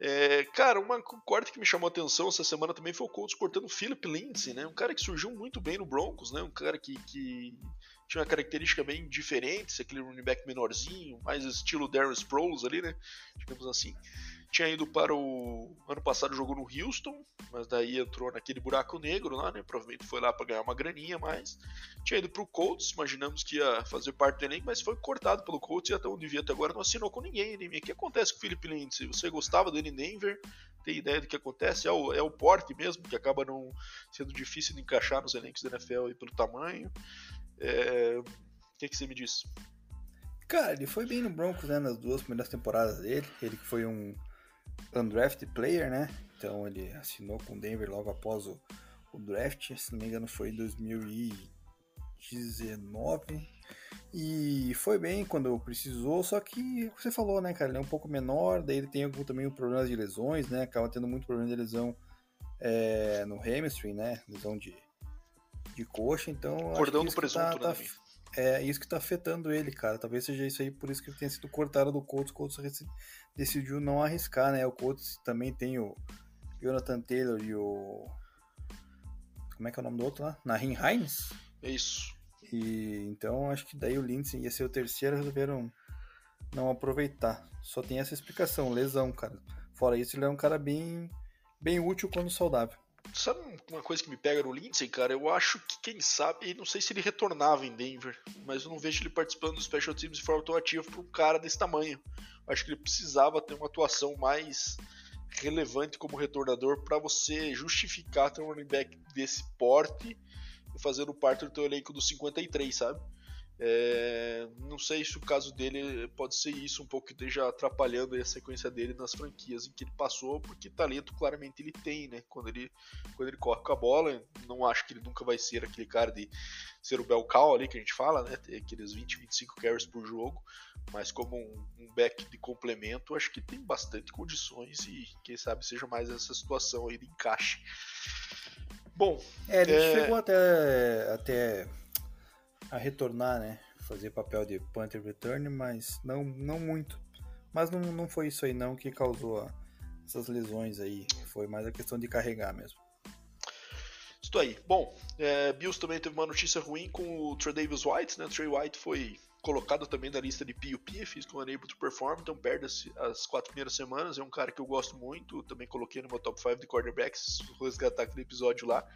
É, cara, uma corte que me chamou a atenção essa semana também foi o Colts cortando o Philip Lindsay, né? Um cara que surgiu muito bem no Broncos, né? Um cara que, que tinha uma característica bem diferente, aquele running back menorzinho, mais estilo Darren Sproles ali, né? Digamos assim. Tinha ido para o. Ano passado jogou no Houston, mas daí entrou naquele buraco negro lá, né? Provavelmente foi lá para ganhar uma graninha mais. Tinha ido para o Colts, imaginamos que ia fazer parte do elenco, mas foi cortado pelo Colts e até onde via até agora não assinou com ninguém. Né? O que acontece com o Felipe Lindsay? Você gostava dele em Denver? Tem ideia do que acontece? É o, é o porte mesmo, que acaba não sendo difícil de encaixar nos elencos da NFL aí pelo tamanho. É... O que, que você me diz? Cara, ele foi bem no Broncos, né, nas duas primeiras temporadas dele. Ele que foi um undrafted player, né? Então ele assinou com o Denver logo após o, o draft, se não me engano foi em 2019. E foi bem quando precisou, só que você falou, né, cara, ele é um pouco menor, daí ele tem algum, também um problema de lesões, né? Acaba tendo muito problema de lesão é, no hamstring, né? Lesão de, de coxa, então. Cordão do presunto, tá, né? Tá, é isso que tá afetando ele, cara. Talvez seja isso aí, por isso que ele tenha sido cortado do Colts. O Colts decidiu não arriscar, né? O Colts também tem o Jonathan Taylor e o. Como é que é o nome do outro lá? Nahin Hines? Isso. E então acho que daí o Lindsay ia ser o terceiro, resolveram não aproveitar. Só tem essa explicação, lesão, cara. Fora isso, ele é um cara bem, bem útil quando saudável. Sabe uma coisa que me pega no Lindsay, cara? Eu acho que, quem sabe, não sei se ele retornava em Denver, mas eu não vejo ele participando dos Special Teams de forma tão ativa para um cara desse tamanho. Acho que ele precisava ter uma atuação mais relevante como retornador para você justificar ter um running back desse porte e fazendo parte do teu elenco dos 53, sabe? É, não sei se o caso dele pode ser isso, um pouco que esteja atrapalhando a sequência dele nas franquias em que ele passou, porque talento claramente ele tem, né? Quando ele, quando ele corre com a bola, não acho que ele nunca vai ser aquele cara de ser o bel cow ali que a gente fala, né? Ter aqueles 20, 25 carries por jogo, mas como um, um back de complemento, acho que tem bastante condições e quem sabe seja mais essa situação aí de encaixe. Bom, é, ele é... chegou até, até a retornar, né? Fazer papel de punter return, mas não, não muito. Mas não, não foi isso aí não que causou a, essas lesões aí. Foi mais a questão de carregar mesmo. Isso aí. Bom, é, Bills também teve uma notícia ruim com o Trey Davis White, né? O Trey White foi colocado também na lista de PUP, Physical Unable to Perform, então perde as, as, quatro primeiras semanas. É um cara que eu gosto muito, também coloquei no meu top 5 de cornerbacks, vou resgatar aquele episódio lá.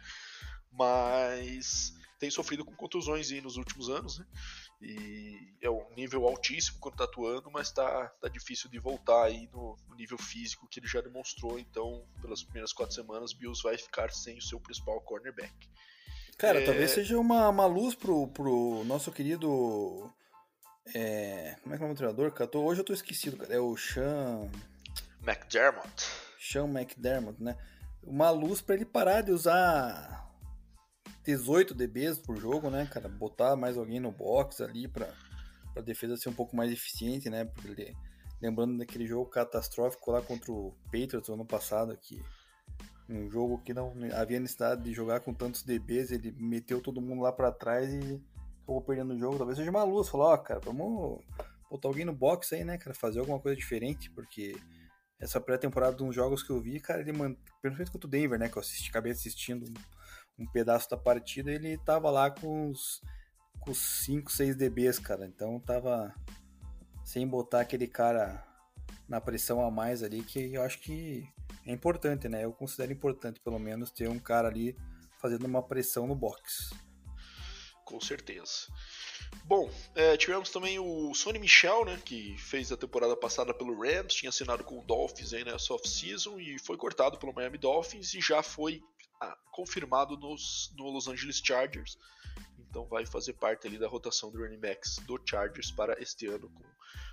Mas tem sofrido com contusões nos últimos anos, né? E é um nível altíssimo quando tá atuando, mas tá, tá difícil de voltar aí no, no nível físico que ele já demonstrou. Então, pelas primeiras quatro semanas, Bills vai ficar sem o seu principal cornerback. Cara, é... talvez seja uma, uma luz pro, pro nosso querido. É... Como é que é o treinador? Cara? Hoje eu tô esquecido, cara. É o Sean. McDermott. Sean McDermott, né? Uma luz para ele parar de usar 18 DBs por jogo, né, cara? Botar mais alguém no box ali para a defesa ser um pouco mais eficiente, né? Porque lembrando daquele jogo catastrófico lá contra o Patriots ano passado, que um jogo que não havia necessidade de jogar com tantos DBs, ele meteu todo mundo lá para trás e acabou perdendo o jogo. Talvez seja uma luz, falou, ó, oh, cara, vamos botar alguém no box aí, né, cara, fazer alguma coisa diferente, porque essa pré-temporada de uns jogos que eu vi, cara, ele manteve, principalmente contra o Denver, né, que eu assisti, acabei assistindo um pedaço da partida, ele tava lá com os, com 5, 6 dBs, cara. Então tava sem botar aquele cara na pressão a mais ali, que eu acho que é importante, né? Eu considero importante, pelo menos, ter um cara ali fazendo uma pressão no box. Com certeza. Bom, é, tivemos também o Sonny Michel, né, que fez a temporada passada pelo Rams, tinha assinado com o Dolphins aí nessa off-season e foi cortado pelo Miami Dolphins e já foi confirmado nos, no Los Angeles Chargers. Então vai fazer parte ali da rotação do running backs do Chargers para este ano com,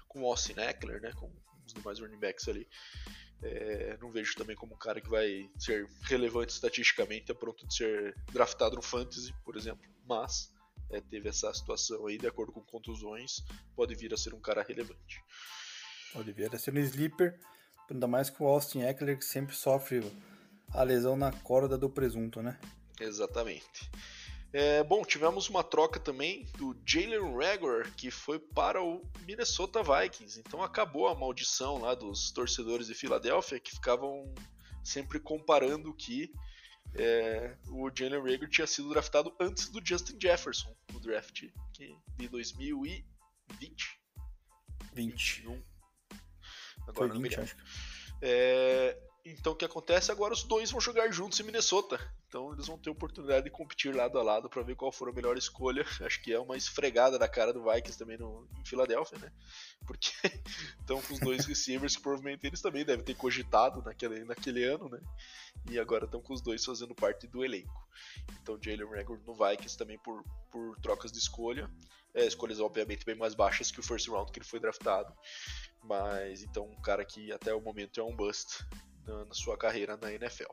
com Austin Eckler, né, com os demais running backs ali. É, não vejo também como um cara que vai ser relevante estatisticamente a pronto de ser draftado no Fantasy, por exemplo. Mas é, teve essa situação aí, de acordo com contusões, pode vir a ser um cara relevante. Pode vir a ser um sleeper, ainda mais com o Austin Eckler, que sempre sofre a lesão na corda do presunto, né? Exatamente. É, bom, tivemos uma troca também do Jalen Rager, que foi para o Minnesota Vikings. Então acabou a maldição lá dos torcedores de Filadélfia que ficavam sempre comparando que é, o Jalen Rager tinha sido draftado antes do Justin Jefferson no draft de 2020. 20. 21. Agora Foi 20, acho. É, então o que acontece agora os dois vão jogar juntos em Minnesota. Então eles vão ter oportunidade de competir lado a lado para ver qual for a melhor escolha. Acho que é uma esfregada da cara do Vikings também no, em Filadélfia, né? Porque estão com os dois receivers que provavelmente eles também devem ter cogitado naquele, naquele ano, né? E agora estão com os dois fazendo parte do elenco. Então Jalen Rager no Vikings também por, por trocas de escolha. É, escolhas obviamente bem mais baixas que o first round que ele foi draftado. Mas então um cara que até o momento é um bust na, na sua carreira na NFL.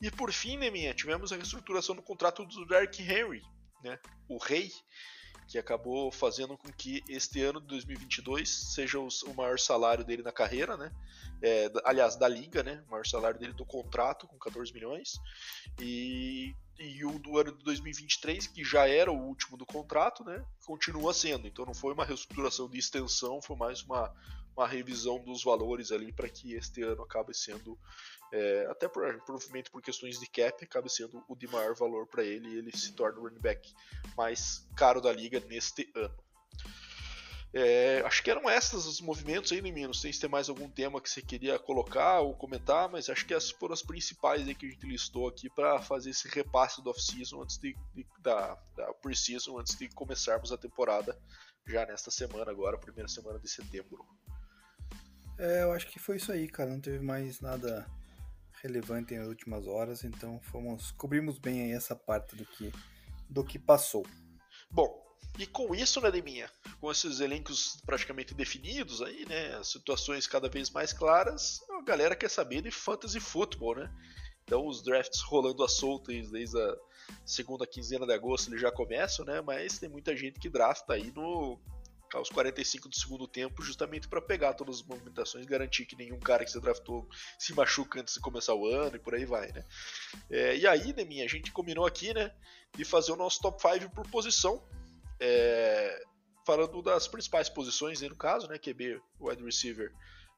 E por fim, Neminha, tivemos a reestruturação do contrato do Derrick Henry, né? o rei, que acabou fazendo com que este ano de 2022 seja o maior salário dele na carreira, né? É, aliás, da liga, né? O maior salário dele do contrato, com 14 milhões. E, e o do ano de 2023, que já era o último do contrato, né? Continua sendo. Então não foi uma reestruturação de extensão, foi mais uma, uma revisão dos valores ali para que este ano acabe sendo é, até por, provavelmente por questões de cap, acaba sendo o de maior valor para ele e ele se torna o running back mais caro da liga neste ano. É, acho que eram esses os movimentos aí, Não sei se tem mais algum tema que você queria colocar ou comentar, mas acho que essas foram as principais aí que a gente listou aqui para fazer esse repasse do off-season antes de, de, da, da pre-season, antes de começarmos a temporada já nesta semana agora, primeira semana de setembro. É, eu acho que foi isso aí, cara. Não teve mais nada relevante nas últimas horas, então fomos cobrimos bem aí essa parte do que do que passou. Bom, e com isso, né, Deminha, com esses elencos praticamente definidos aí, né, as situações cada vez mais claras, a galera quer saber de fantasy football, né? Então os drafts rolando a solta desde a segunda quinzena de agosto eles já começam, né? Mas tem muita gente que drafta aí no aos 45 do segundo tempo, justamente para pegar todas as movimentações, garantir que nenhum cara que você draftou se machuca antes de começar o ano e por aí vai, né? É, e aí, Neminha, a gente combinou aqui, né, de fazer o nosso top 5 por posição, é, falando das principais posições, no caso, né, QB, wide receiver,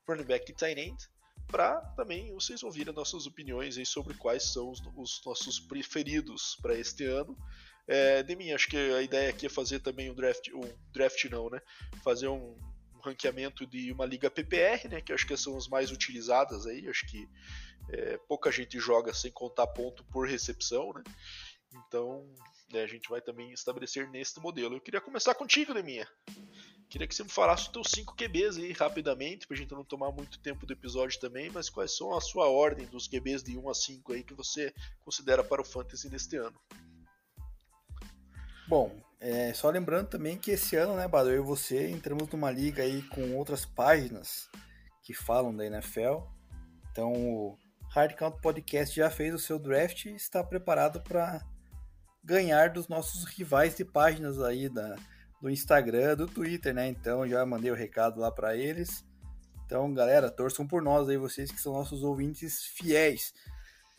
running back e tight end, para também vocês ouvirem nossas opiniões aí sobre quais são os, os nossos preferidos para este ano é, de mim, acho que a ideia aqui é fazer também um draft, um draft não, né? Fazer um, um ranqueamento de uma liga PPR, né? Que acho que são as mais utilizadas aí. Acho que é, pouca gente joga sem contar ponto por recepção, né? Então né, a gente vai também estabelecer neste modelo. Eu queria começar contigo, Deminha. Queria que você me falasse os teus 5 QBs aí rapidamente, pra gente não tomar muito tempo do episódio também, mas quais são a sua ordem dos QBs de 1 a 5 aí que você considera para o Fantasy neste ano? Bom, é, só lembrando também que esse ano, né, Bado, eu e você entramos numa liga aí com outras páginas que falam da NFL. Então o Hard Count Podcast já fez o seu draft e está preparado para ganhar dos nossos rivais de páginas aí da, do Instagram, do Twitter, né? Então já mandei o recado lá para eles. Então, galera, torçam por nós aí, vocês que são nossos ouvintes fiéis.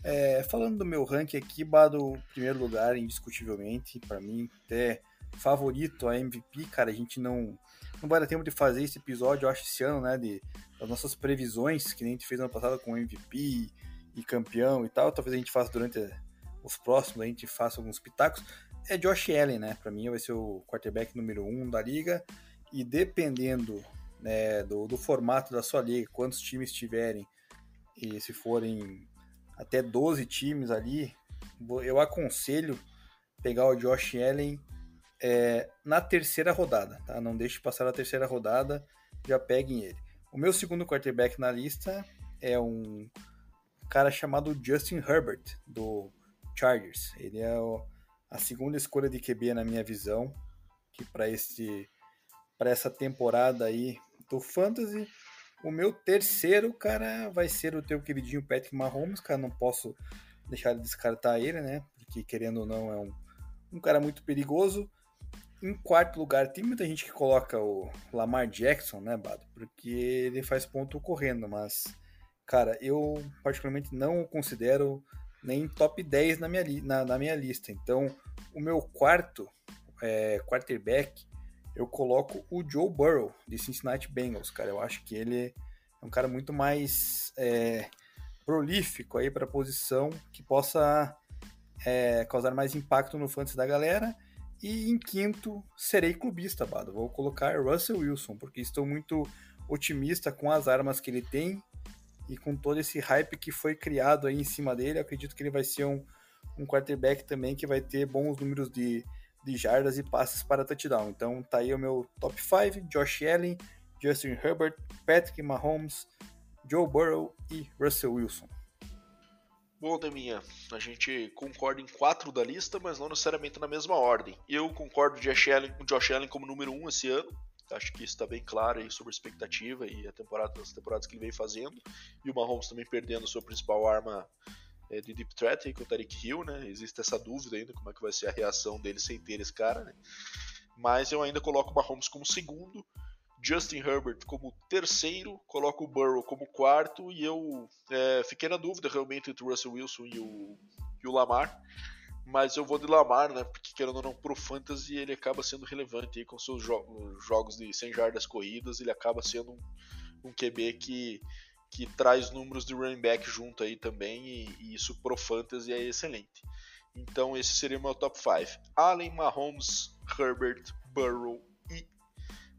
É, falando do meu ranking aqui, Bado, primeiro lugar, indiscutivelmente, para mim, até favorito a MVP, cara, a gente não não vai dar tempo de fazer esse episódio, eu acho, esse ano, né, de, das nossas previsões, que nem a gente fez ano passado com MVP e campeão e tal, talvez a gente faça durante os próximos, a gente faça alguns pitacos, é Josh Allen, né, para mim vai ser o quarterback número um da liga, e dependendo né, do, do formato da sua liga, quantos times tiverem, e se forem até 12 times ali, eu aconselho pegar o Josh Allen é, na terceira rodada, tá? Não deixe passar a terceira rodada, já peguem ele. O meu segundo quarterback na lista é um cara chamado Justin Herbert, do Chargers. Ele é a segunda escolha de QB na minha visão, que para este para essa temporada aí do Fantasy o meu terceiro, cara, vai ser o teu queridinho Patrick Mahomes, cara. Não posso deixar de descartar ele, né? Porque, querendo ou não, é um, um cara muito perigoso. Em quarto lugar, tem muita gente que coloca o Lamar Jackson, né, Bado? Porque ele faz ponto correndo, mas, cara, eu particularmente não o considero nem top 10 na minha, na, na minha lista. Então, o meu quarto é, quarterback, eu coloco o Joe Burrow, de Cincinnati Bengals, cara. Eu acho que ele é um cara muito mais é, prolífico aí para a posição que possa é, causar mais impacto no fantasy da galera. E em quinto, serei clubista, Bado. Vou colocar Russell Wilson, porque estou muito otimista com as armas que ele tem e com todo esse hype que foi criado aí em cima dele, acredito que ele vai ser um, um quarterback também que vai ter bons números de, de jardas e passes para touchdown. Então tá aí o meu top 5, Josh Allen, Justin Herbert, Patrick Mahomes, Joe Burrow e Russell Wilson. Bom, Deminha, a gente concorda em quatro da lista, mas não necessariamente na mesma ordem. Eu concordo com Josh Allen, como número um esse ano, Acho que isso está bem claro aí sobre a expectativa e a temporada, as temporadas que ele vem fazendo. E o Mahomes também perdendo a sua principal arma é, de deep threat aí, com o Tariq Hill, né? Existe essa dúvida ainda como é que vai ser a reação dele sem ter esse cara, né? Mas eu ainda coloco o Mahomes como segundo, Justin Herbert como terceiro, coloco o Burrow como quarto e eu é, fiquei na dúvida realmente entre o Russell Wilson e o, e o Lamar mas eu vou de Lamar, né? Porque querendo ou não, pro Fantasy ele acaba sendo relevante aí com seus jo jogos de 100 jardas corridas, ele acaba sendo um, um, QB que, que traz números de running back junto aí também, e, e isso pro Fantasy é excelente. Então esse seria o meu top 5. Allen, Mahomes, Herbert, Burrow e,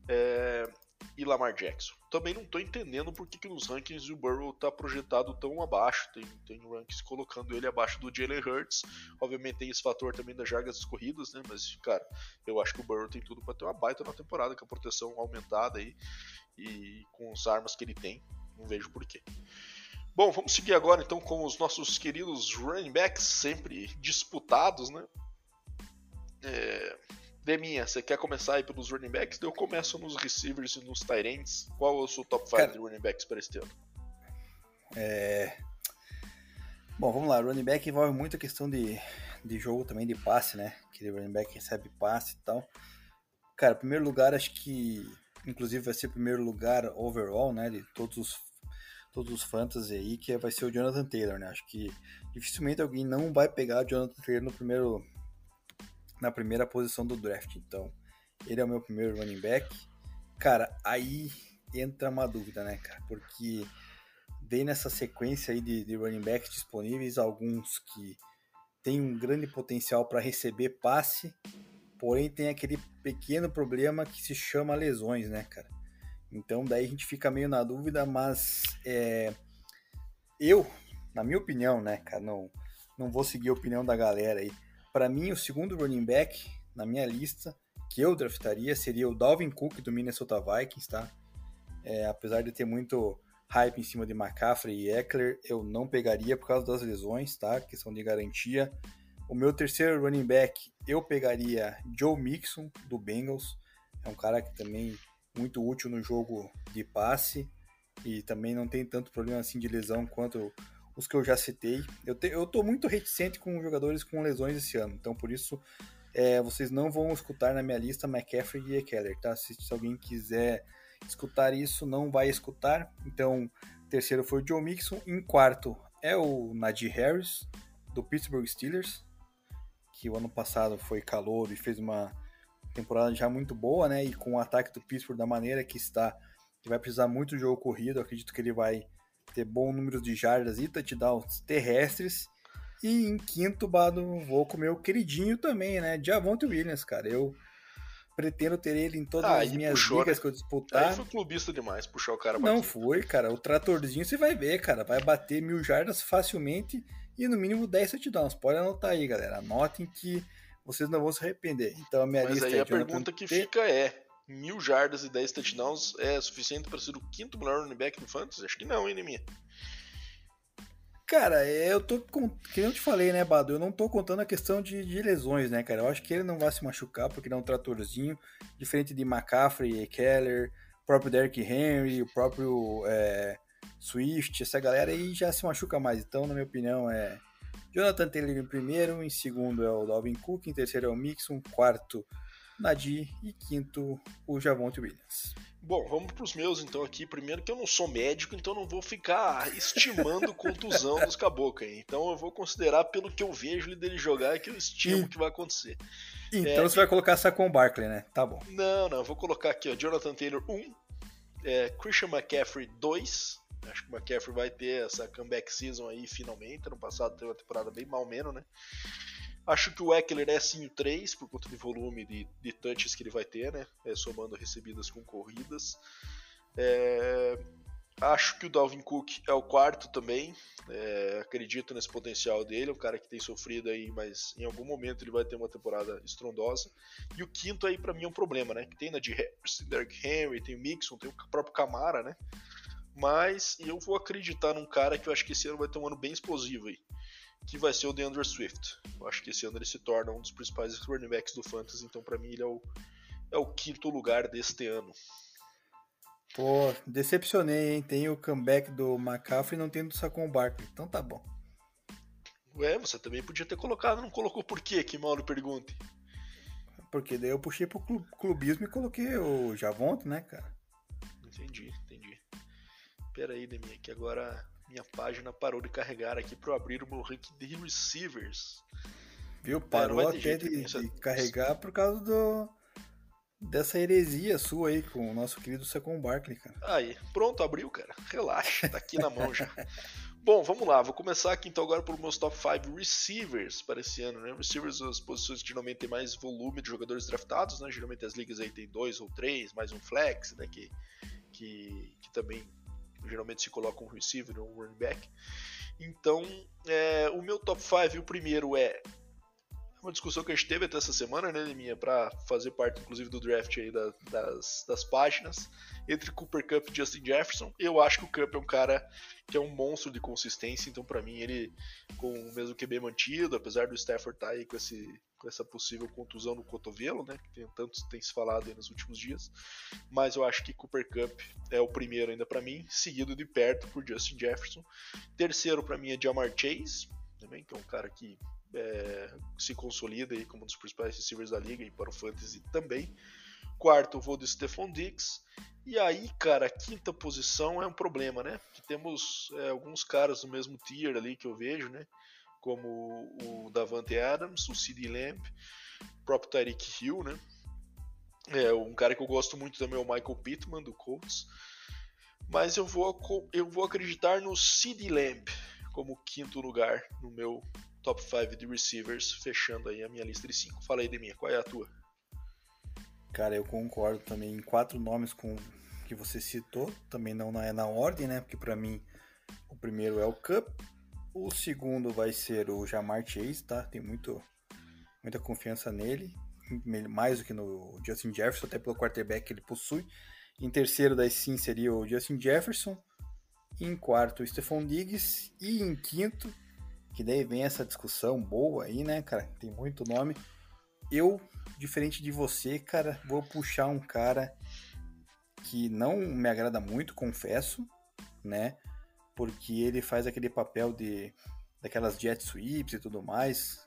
é, e Lamar Jackson também não estou entendendo por que, que nos rankings o Burrow está projetado tão abaixo. Tem, tem rankings colocando ele abaixo do Jalen Hurts. Obviamente tem esse fator também das jardas corridas, né? Mas, cara, eu acho que o Burrow tem tudo para ter uma baita na temporada, com a proteção aumentada aí e com as armas que ele tem. Não vejo porquê. Bom, vamos seguir agora então com os nossos queridos running backs, sempre disputados, né? É, Deminha, você quer começar aí pelos running backs? Eu começo nos receivers e nos tight ends. Qual é o seu top 5 de running backs para este ano? É... Bom, vamos lá. Running back envolve muito a questão de, de jogo também, de passe, né? Que o running back recebe passe e tal. Cara, primeiro lugar, acho que inclusive vai ser primeiro lugar overall, né? De todos os, todos os fantasy aí, que vai ser o Jonathan Taylor, né? Acho que dificilmente alguém não vai pegar o Jonathan Taylor no primeiro na primeira posição do draft. Então, ele é o meu primeiro running back. Cara, aí entra uma dúvida, né, cara? Porque dei nessa sequência aí de, de running backs disponíveis, alguns que têm um grande potencial para receber passe, porém tem aquele pequeno problema que se chama lesões, né, cara? Então daí a gente fica meio na dúvida, mas é, eu, na minha opinião, né, cara, não, não vou seguir a opinião da galera aí. Para mim, o segundo running back na minha lista que eu draftaria seria o Dalvin Cook do Minnesota Vikings, tá? É, apesar de ter muito hype em cima de McCaffrey e Eckler, eu não pegaria por causa das lesões, tá? Questão de garantia. O meu terceiro running back, eu pegaria Joe Mixon do Bengals. É um cara que também muito útil no jogo de passe e também não tem tanto problema assim de lesão quanto os que eu já citei. Eu, te, eu tô muito reticente com jogadores com lesões esse ano, então por isso é, vocês não vão escutar na minha lista McCaffrey e Keller, tá? Se, se, alguém quiser escutar isso, não vai escutar. Então, terceiro foi o Joe Mixon, em quarto é o Najee Harris, do Pittsburgh Steelers, que o ano passado foi calor e fez uma temporada já muito boa, né? E com o ataque do Pittsburgh da maneira que está, que vai precisar muito de jogo corrido, acredito que ele vai ter bom número de jardas e touchdowns terrestres. E em quinto, Bado, vou com o meu queridinho também, né? Javonte Williams, cara. Eu pretendo ter ele em todas ah, as minhas puxou, ligas né? que eu disputar. Aí foi clubista demais puxar o cara Não foi, cara. O tratorzinho você vai ver, cara. Vai bater mil jardas facilmente e no mínimo 10 touchdowns. Pode anotar aí, galera. Anotem que vocês não vão se arrepender. Então a minha Mas lista aí é a pergunta que T. fica é: mil jardas e 10 touchdowns é suficiente para ser o quinto melhor running back no Fantasy? Acho que não, hein, Neminha? Cara, eu tô com. Que eu te falei, né, Bado? Eu não tô contando a questão de, de, lesões, né, cara? Eu acho que ele não vai se machucar porque ele é um tratorzinho, diferente de McCaffrey, Keller, o próprio Derrick Henry, o próprio é, Swift, essa galera aí já se machuca mais. Então, na minha opinião, é Jonathan Taylor em primeiro, em segundo é o Dalvin Cook, em terceiro é o Mixon, quarto Nadir e quinto o Javonte Williams. Bom, vamos para os meus então aqui. Primeiro que eu não sou médico, então não vou ficar estimando contusão dos caboclos. Então eu vou considerar pelo que eu vejo dele jogar que eu estimo e... que vai acontecer. Então é... você vai colocar Saquon Barkley, né? Tá bom. Não, não, eu vou colocar aqui, ó, Jonathan Taylor 1, é, Christian McCaffrey 2. Acho que o McCaffrey vai ter essa comeback season aí finalmente. No passado teve uma temporada bem mal menos, né? Acho que o Eckler é sim o 3, por conta do volume de, de touches que ele vai ter, né? É, somando recebidas com corridas. É, acho que o Dalvin Cook é o quarto também. É, acredito nesse potencial dele, é um cara que tem sofrido aí, mas em algum momento ele vai ter uma temporada estrondosa. E o quinto aí para mim é um problema, né? Que tem na de Harris, Derrick Henry, tem o Mixon, tem o próprio Camara, né? Mas eu vou acreditar num cara que eu acho que esse ano vai ter um ano bem explosivo aí que vai ser o DeAndre Swift. Eu acho que esse ano ele se torna um dos principais running backs do Fantasy, então para mim ele é o, é o quinto lugar deste ano. Pô, decepcionei, hein? Tem o comeback do McCaffrey e não tem do Saquon Barkley, então tá bom. Ué, você também podia ter colocado, não colocou por quê? Que lhe pergunte. Porque daí eu puxei pro clubismo e coloquei o Javonte, né, cara? Entendi. Pera aí, Demi, que agora minha página parou de carregar aqui para eu abrir o meu ranking de receivers. Viu? Parou é, até de, de, carregar por causa do dessa heresia sua aí com o nosso querido Secon Barkley, cara. Aí, pronto, abriu, cara. Relaxa, tá aqui na mão já. Bom, vamos lá, vou começar aqui então agora pelos meus top 5 receivers para esse ano, né? Receivers as posições que geralmente tem mais volume de jogadores draftados, né? Geralmente as ligas aí tem dois ou três, mais um flex, né? Que, que, que também geralmente se coloca um receiver ou um running back. Então, é, o meu top 5, o primeiro é uma discussão que a gente teve até essa semana, né, minha, para fazer parte, inclusive, do draft aí da, das, das páginas, entre Cooper Cup e Justin Jefferson. Eu acho que o Cup é um cara que é um monstro de consistência, então para mim ele, com o mesmo QB mantido, apesar do Stafford estar tá aí com, esse, essa possível contusão no cotovelo, né, que tem, tanto tem se falado aí nos últimos dias, mas eu acho que Cooper Cup é o primeiro ainda para mim, seguido de perto por Justin Jefferson. Terceiro para mim é Jamar Chase, também, que é um cara que é, se consolida aí como um dos principais receivers da liga e para o Fantasy também. Quarto, vou do Stephon Diggs. E aí, cara, a quinta posição é um problema, né? Que temos é, alguns caras do mesmo tier ali que eu vejo, né? Como o Davante Adams, o CD Lamb, o próprio Tyreek Hill, né? É, um cara que eu gosto muito também é o Michael Pittman, do Colts. Mas eu vou, eu vou acreditar no CD Lamb como quinto lugar no meu top 5 de receivers, fechando aí a minha lista de 5. Fala aí, Deminha, qual é a tua? Cara, eu concordo também em quatro nomes com que você citou, também não é na ordem, né? Porque para mim o primeiro é o Cup, o segundo vai ser o Jamar Chase, tá? Tem muito, muita confiança nele, mais do que no Justin Jefferson, até pelo quarterback que ele possui. Em terceiro, daí sim, seria o Justin Jefferson. Em quarto, o Stephon Diggs. E em quinto, que daí vem essa discussão boa aí, né, cara? Tem muito nome. Eu, diferente de você, cara, vou puxar um cara que não me agrada muito, confesso, né? Porque ele faz aquele papel de daquelas jet sweeps e tudo mais,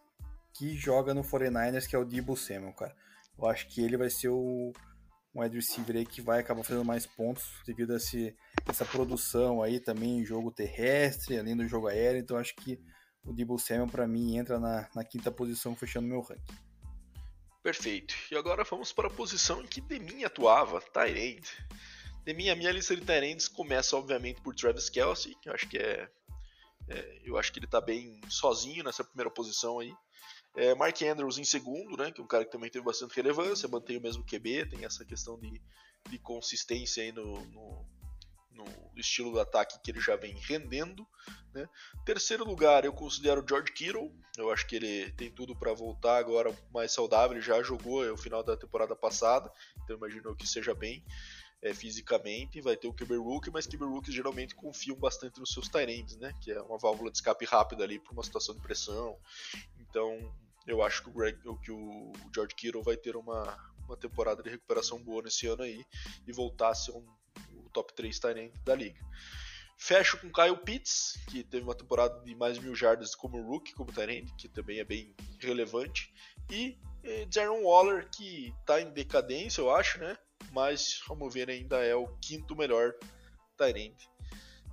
que joga no 49ers, que é o Debo Samuel, cara. Eu acho que ele vai ser o um wide receiver aí que vai acabar fazendo mais pontos devido a esse, essa produção aí também em jogo terrestre, além do jogo aéreo, então acho que o Debo Samuel para mim entra na, na, quinta posição fechando meu ranking. Perfeito. E agora vamos para a posição em que Demin atuava, Tyrande. Demin, a minha lista de Tyrands começa obviamente por Travis Kelsey, que eu acho que é, é eu acho que ele está bem sozinho nessa primeira posição aí. É, Mark Andrews em segundo, né, que é um cara que também teve bastante relevância, mantém o mesmo QB, tem essa questão de, de consistência aí no, no no estilo do ataque que ele já vem rendendo. Né? Terceiro lugar, eu considero o George Kittle. Eu acho que ele tem tudo para voltar agora mais saudável. Ele já jogou é, o final da temporada passada, então imagino que seja bem é, fisicamente. Vai ter o Rookie, mas Rookies geralmente confiam bastante nos seus Tyrands, né? que é uma válvula de escape rápida ali para uma situação de pressão. Então eu acho que o, Greg, que o George Kittle vai ter uma, uma temporada de recuperação boa nesse ano aí e voltar a ser um top 3 Tyrant da liga. Fecho com Kyle Pitts, que teve uma temporada de mais de mil jardas como rookie, como Tyrant, que também é bem relevante. E E Darren Waller, que tá em decadência, eu acho, né? Mas, vamos ver, ainda é o quinto melhor Tyrande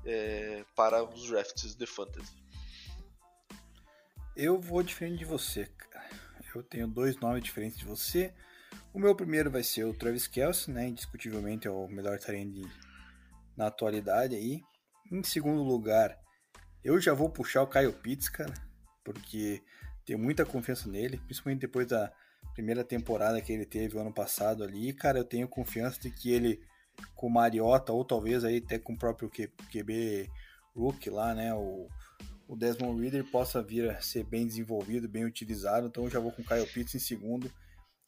é, para os drafts de Fantasy. Eu vou diferente de você, cara. Eu tenho dois nomes diferentes de você. O meu primeiro vai ser o Travis Kelce, né? Indiscutivelmente é o melhor Tyrande na atualidade aí. Em segundo lugar, eu já vou puxar o Kyle Pitts, cara, porque tenho muita confiança nele, principalmente depois da primeira temporada que ele teve o ano passado ali, cara, eu tenho confiança de que ele com o Mariota ou talvez aí até com o próprio QB Rook lá, né, o, o Desmond Reader possa vir a ser bem desenvolvido, bem utilizado, então eu já vou com o Kyle Pitts em segundo.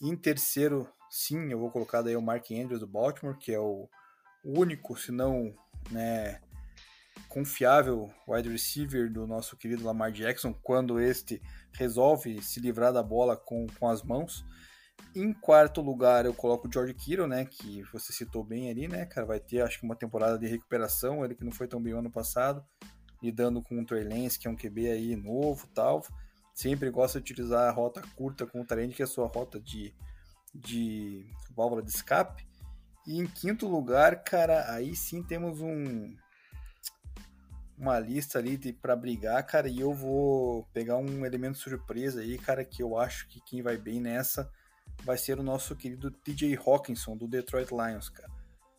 Em terceiro, sim, eu vou colocar daí o Mark Andrews do Baltimore, que é o único, se não, né, confiável wide receiver do nosso querido Lamar Jackson quando este resolve se livrar da bola com, com as mãos. Em quarto lugar, eu coloco o George Kittle, né, que você citou bem ali, né, cara, vai ter acho que uma temporada de recuperação, ele que não foi tão bem ano passado, lidando com o Trey Lance, que é um QB aí novo, tal. Sempre gosta de utilizar a rota curta com o Tarente, que é a sua rota de, de válvula de escape. E em quinto lugar, cara, aí sim temos um uma lista ali para brigar, cara, e eu vou pegar um elemento surpresa aí, cara, que eu acho que quem vai bem nessa vai ser o nosso querido TJ Hawkinson do Detroit Lions, cara.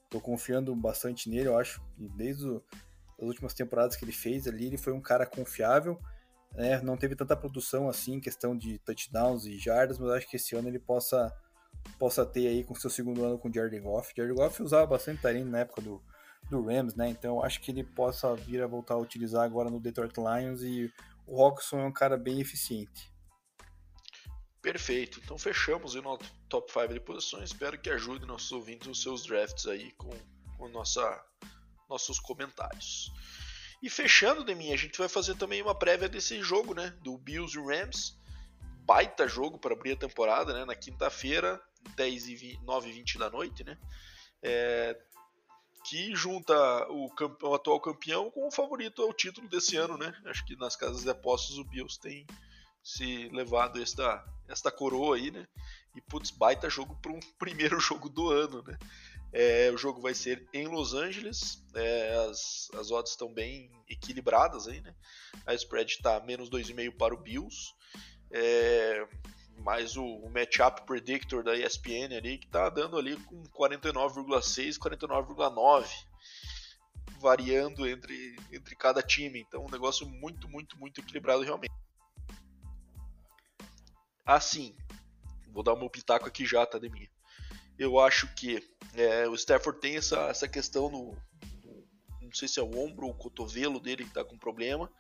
Tô confiando bastante nele, eu acho que desde o, as últimas temporadas que ele fez ali, ele foi um cara confiável, né? Não teve tanta produção assim, em questão de touchdowns e jardas, mas acho que esse ano ele possa possa ter aí com seu segundo ano com o Jared Goff. Jared Goff usava bastante tarinho na época do do Rams, né? Então acho que ele possa vir a voltar a utilizar agora no Detroit Lions e o Rockson é um cara bem eficiente. Perfeito. Então fechamos o nosso top 5 de posições. Espero que ajude nossos ouvintes os seus drafts aí com, com nossa, nossos comentários. E fechando de mim, a gente vai fazer também uma prévia desse jogo, né? Do Bills e Rams. Baita jogo para abrir a temporada, né? Na quinta-feira, 10 e 9 e 20 da noite, né? É, que junta o, o, atual campeão com o favorito ao título desse ano, né? Acho que nas casas de apostas o Bills tem se levado esta, esta coroa aí, né? E putz, baita jogo para um primeiro jogo do ano, né? É, o jogo vai ser em Los Angeles, é, as, as odds estão bem equilibradas aí, né? A spread está menos 2,5 para o Bills. É, mais o, o matchup predictor da ESPN ali, que tá dando ali com 49,6, 49,9, variando entre, entre cada time. Então, um negócio muito, muito, muito equilibrado realmente. Assim, vou dar meu pitaco aqui já, tá, de. Eu acho que é, o Stafford tem essa, essa questão no, Não sei se é o ombro ou o cotovelo dele que tá com problema,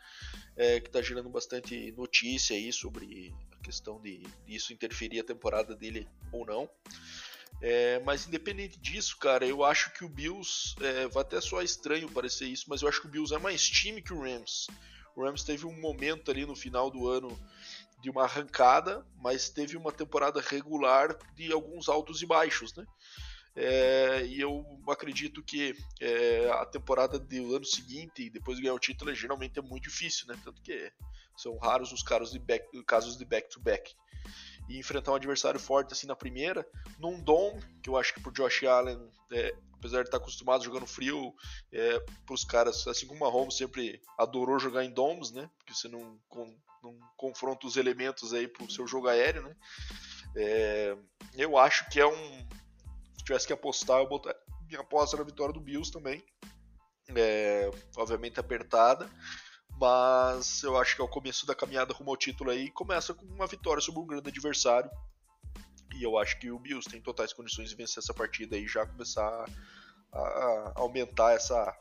é, que tá gerando bastante notícia aí sobre questão de, de isso interferir a temporada dele ou não. É, mas independente disso, cara, eu acho que o Bills é, vai até soar estranho parecer isso, mas eu acho que o Bills é mais time que o Rams. O Rams teve um momento ali no final do ano de uma arrancada, mas teve uma temporada regular de alguns altos e baixos, né? É, e eu acredito que é, a temporada do ano seguinte, depois de ganhar o título, geralmente é muito difícil, né? Tanto que são raros os casos de back, casos de back-to-back. E enfrentar um adversário forte assim na primeira, num dom, que eu acho que pro Josh Allen, é, apesar de estar acostumado jogando frio, é, pros caras, assim como o Mahomes sempre adorou jogar em domes, né? Porque você não, com, não confronta os elementos aí pro seu jogo aéreo, né? É, eu acho que é um tivesse que apostar, eu botar minha aposta na vitória do Bills também. É, obviamente apertada, mas eu acho que é o começo da caminhada rumo ao título aí começa com uma vitória sobre um grande adversário. E eu acho que o Bills tem totais condições de vencer essa partida e já começar a, a aumentar essa,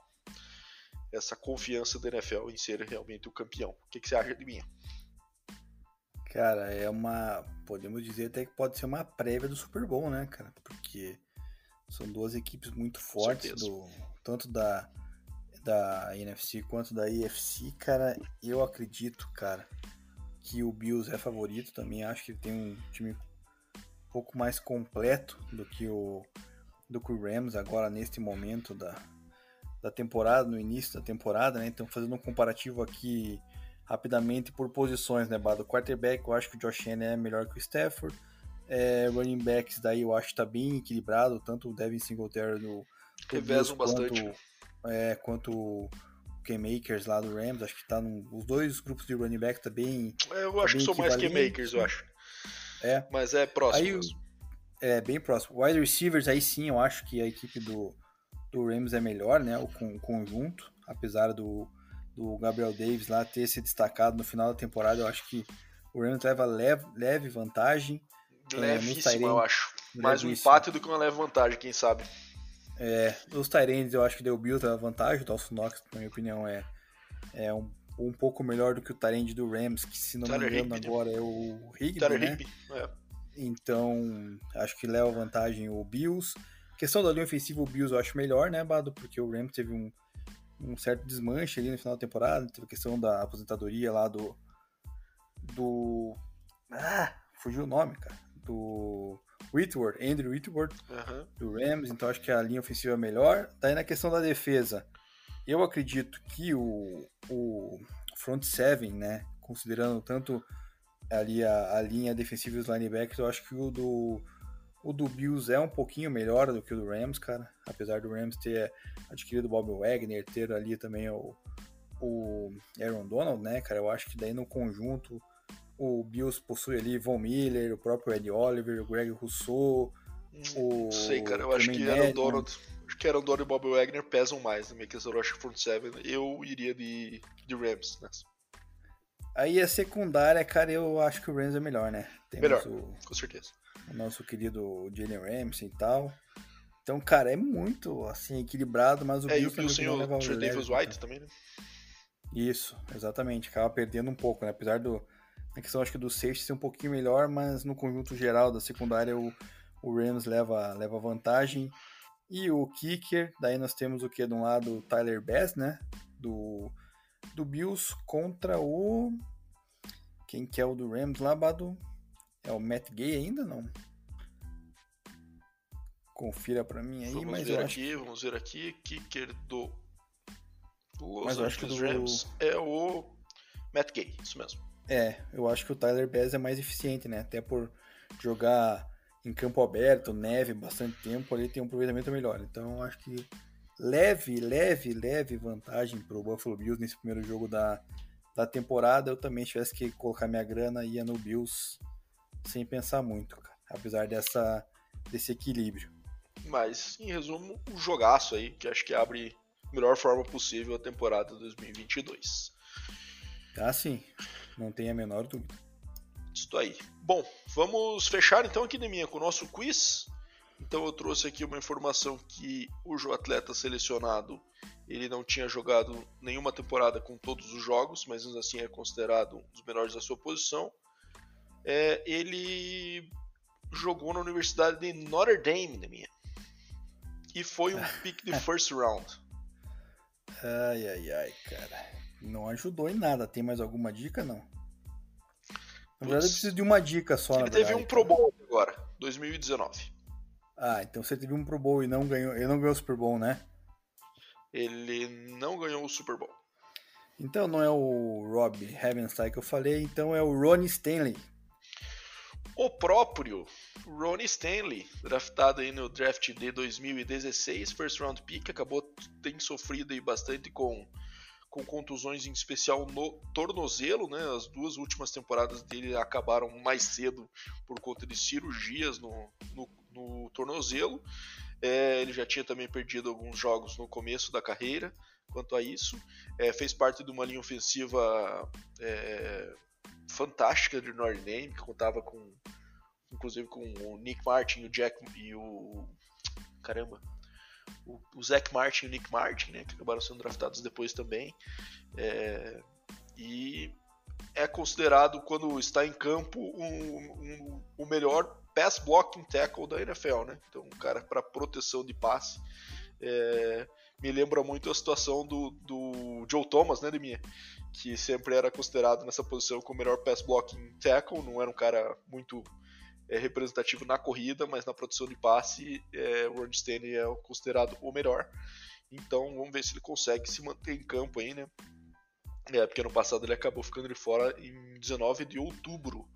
essa confiança da NFL em ser realmente o campeão. O que, que você acha de mim? Cara, é uma. Podemos dizer até que pode ser uma prévia do Super Bowl, né, cara? Porque são duas equipes muito fortes, do, tanto da, da NFC quanto da EFC, cara. Eu acredito, cara, que o Bills é favorito também. Acho que ele tem um time um pouco mais completo do que o do que o Rams agora neste momento da, da temporada, no início da temporada, né? Então fazendo um comparativo aqui rapidamente por posições, né, Bado? quarterback, eu acho que o Josh Allen é melhor que o Stafford. É, running backs daí eu acho que tá bem equilibrado, tanto o Devin Singletary no Revezam bastante. Quanto, é, quanto o K-Makers lá do Rams, acho que tá num, os dois grupos de running back tá bem é, Eu acho tá que são mais K-Makers, eu acho. É. Mas é próximo aí. É, bem próximo. Wide receivers, aí sim, eu acho que a equipe do, do Rams é melhor, né? O, o conjunto, apesar do, do Gabriel Davis lá ter se destacado no final da temporada, eu acho que o Rams leva leve, leve vantagem. Levíssimo, é, eu acho. Mais um empate do que uma leve vantagem, quem sabe. É, os Tyrands eu acho que deu Bills a vantagem, o Dawson Knox, na minha opinião, é, é um, um pouco melhor do que o Tyrande do Rams, que se não Tyler me engano Higby, agora né? é o Higby, né? Higby, é. Então, acho que leva vantagem o Bills. Questão da linha ofensiva, o Bills eu acho melhor, né, Bado? Porque o Rams teve um, um certo desmanche ali no final da temporada, teve a questão da aposentadoria lá do. Do. Ah, fugiu o nome, cara. Do Whitworth, Andrew Whitworth, uhum. do Rams, então acho que a linha ofensiva é melhor. Daí na questão da defesa, eu acredito que o, o front seven, né, considerando tanto ali a, a linha defensiva e os linebackers, eu acho que o do o do Bills é um pouquinho melhor do que o do Rams, cara. Apesar do Rams ter adquirido o Bob Wagner, ter ali também o, o Aaron Donald, né, cara? Eu acho que daí no conjunto o Bills possui ali Von Miller, o próprio Eddie Oliver, o Greg Rousseau. O não sei, cara. Eu acho que Aaron Donald. Acho que Aaron Donald e Bob Wagner pesam mais na minha questão. Eu acho que front seven. Eu iria de, de Rams nessa. Aí a secundária, cara, eu acho que o Rams é melhor, né? Temos melhor, o, com certeza. O nosso querido Jalen Ramsey e tal. Então, cara, é muito, assim, equilibrado, mas o é, Bills... É, e o o Trey Davis White então. também, né? Isso, exatamente. Acaba perdendo um pouco, né? Apesar do... A questão, acho que do safety ser um pouquinho melhor, mas no conjunto geral da secundária, o, o Rams leva, leva vantagem. E o kicker, daí nós temos o que? De um lado, o Tyler Bass, né? Do do Bills contra o. Quem que é o do Rams lá, Badu? É o Matt Gay ainda não? Confira para mim aí, vamos mas ver eu aqui, acho... vamos ver aqui, kicker do Los mas eu acho que do... Rams é o Matt Gay, isso mesmo. É, eu acho que o Tyler Bass é mais eficiente, né? Até por jogar em campo aberto, neve, bastante tempo, ali tem um aproveitamento melhor. Então eu acho que leve, leve, leve vantagem para o Buffalo Bills nesse primeiro jogo da, da temporada. Eu também tivesse que colocar minha grana, ia no Bills sem pensar muito, cara, apesar dessa, desse equilíbrio. Mas, em resumo, um jogaço aí, que acho que abre melhor forma possível a temporada 2022. Ah, sim, não tem a menor dúvida. Isso aí. Bom, vamos fechar então aqui, Neminha, com o nosso quiz. Então eu trouxe aqui uma informação que o atleta selecionado ele não tinha jogado nenhuma temporada com todos os jogos, mas assim é considerado um dos melhores da sua posição. É, ele jogou na Universidade de Notre Dame, na minha, e foi um pick de first round. Ai, ai, ai, cara. Não ajudou em nada. Tem mais alguma dica, não? Na verdade, eu preciso de uma dica só, Ele teve um Pro Bowl agora, 2019. Ah, então você teve um Pro Bowl e não ganhou. Ele não ganhou o Super Bowl, né? Ele não ganhou o Super Bowl. Então não é o Rob Havenstein que eu falei, então é o Ronnie Stanley. O próprio Ronnie Stanley, draftado aí no draft de 2016, first round pick, acabou tem sofrido aí bastante com com contusões em especial no tornozelo, né? As duas últimas temporadas dele acabaram mais cedo por conta de cirurgias no, no, no tornozelo. É, ele já tinha também perdido alguns jogos no começo da carreira quanto a isso. É, fez parte de uma linha ofensiva é, fantástica de Notre Dame, que contava com inclusive com o Nick Martin o Jack e o caramba o, o Zach Martin e o Nick Martin, né, que acabaram sendo draftados depois também. É, e é considerado, quando está em campo, um, um, o melhor pass blocking tackle da NFL. Né? Então, um cara para proteção de passe. É, me lembra muito a situação do, do Joe Thomas, né, de minha, que sempre era considerado nessa posição como o melhor pass blocking tackle, não era um cara muito é representativo na corrida, mas na produção de passe, é, o Ron Stanley é considerado o melhor. Então vamos ver se ele consegue se manter em campo aí, né? É, porque ano passado ele acabou ficando de fora em 19 de outubro.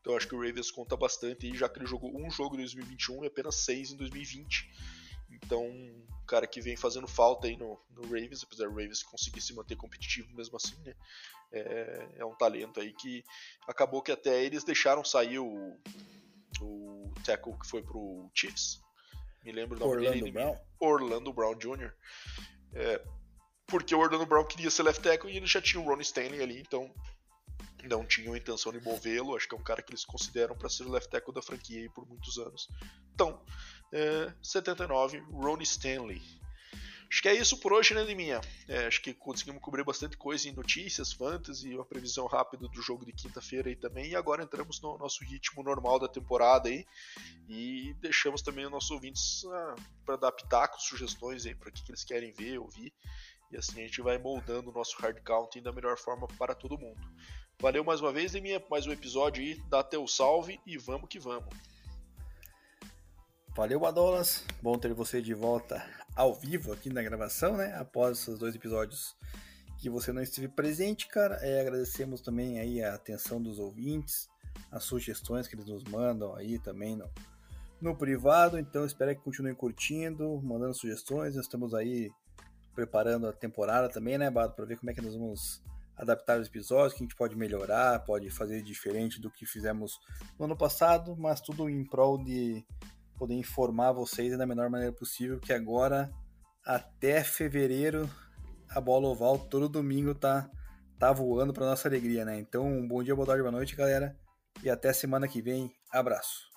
Então acho que o Ravens conta bastante aí, já que ele jogou um jogo em 2021 e apenas seis em 2020. Então, um cara que vem fazendo falta aí no, no Ravens, apesar do Ravens conseguir se manter competitivo mesmo assim, né? É, é, um talento aí que acabou que até eles deixaram sair o, o tackle que foi pro Chiefs. Me lembro do Orlando dele, Brown. Orlando Brown Jr. É, porque o Orlando Brown queria ser left tackle e ele já tinha o Ron Stanley ali, então não tinham a intenção de movê-lo. Acho que é um cara que eles consideram para ser o left tackle da franquia por muitos anos. Então, é, 79, Ron Stanley. Acho que é isso por hoje, né, Liminha? É, acho que conseguimos cobrir bastante coisa em notícias, fantasy, uma previsão rápida do jogo de quinta-feira aí também. E agora entramos no nosso ritmo normal da temporada aí. E deixamos também os nossos ouvintes ah, para dar pitacos, sugestões aí para o que, que eles querem ver, ouvir. E assim a gente vai moldando o nosso hard counting da melhor forma para todo mundo. Valeu mais uma vez, Liminha, mais um episódio aí. Dá teu salve e vamos que vamos. Valeu, Badolas. Bom ter você de volta ao vivo aqui na gravação, né? Após esses dois episódios que você não esteve presente, cara. É, agradecemos também aí a atenção dos ouvintes, as sugestões que eles nos mandam aí também no, no privado. Então espero que continuem curtindo, mandando sugestões. Nós estamos aí preparando a temporada também, né, Bado, para ver como é que nós vamos adaptar os episódios, que a gente pode melhorar, pode fazer diferente do que fizemos no ano passado, mas tudo em prol de poder informar vocês da melhor maneira possível, que agora até fevereiro a bola oval todo domingo tá tá voando para nossa alegria, né? Então, um bom dia, boa tarde, boa noite, galera, e até semana que vem. Abraço.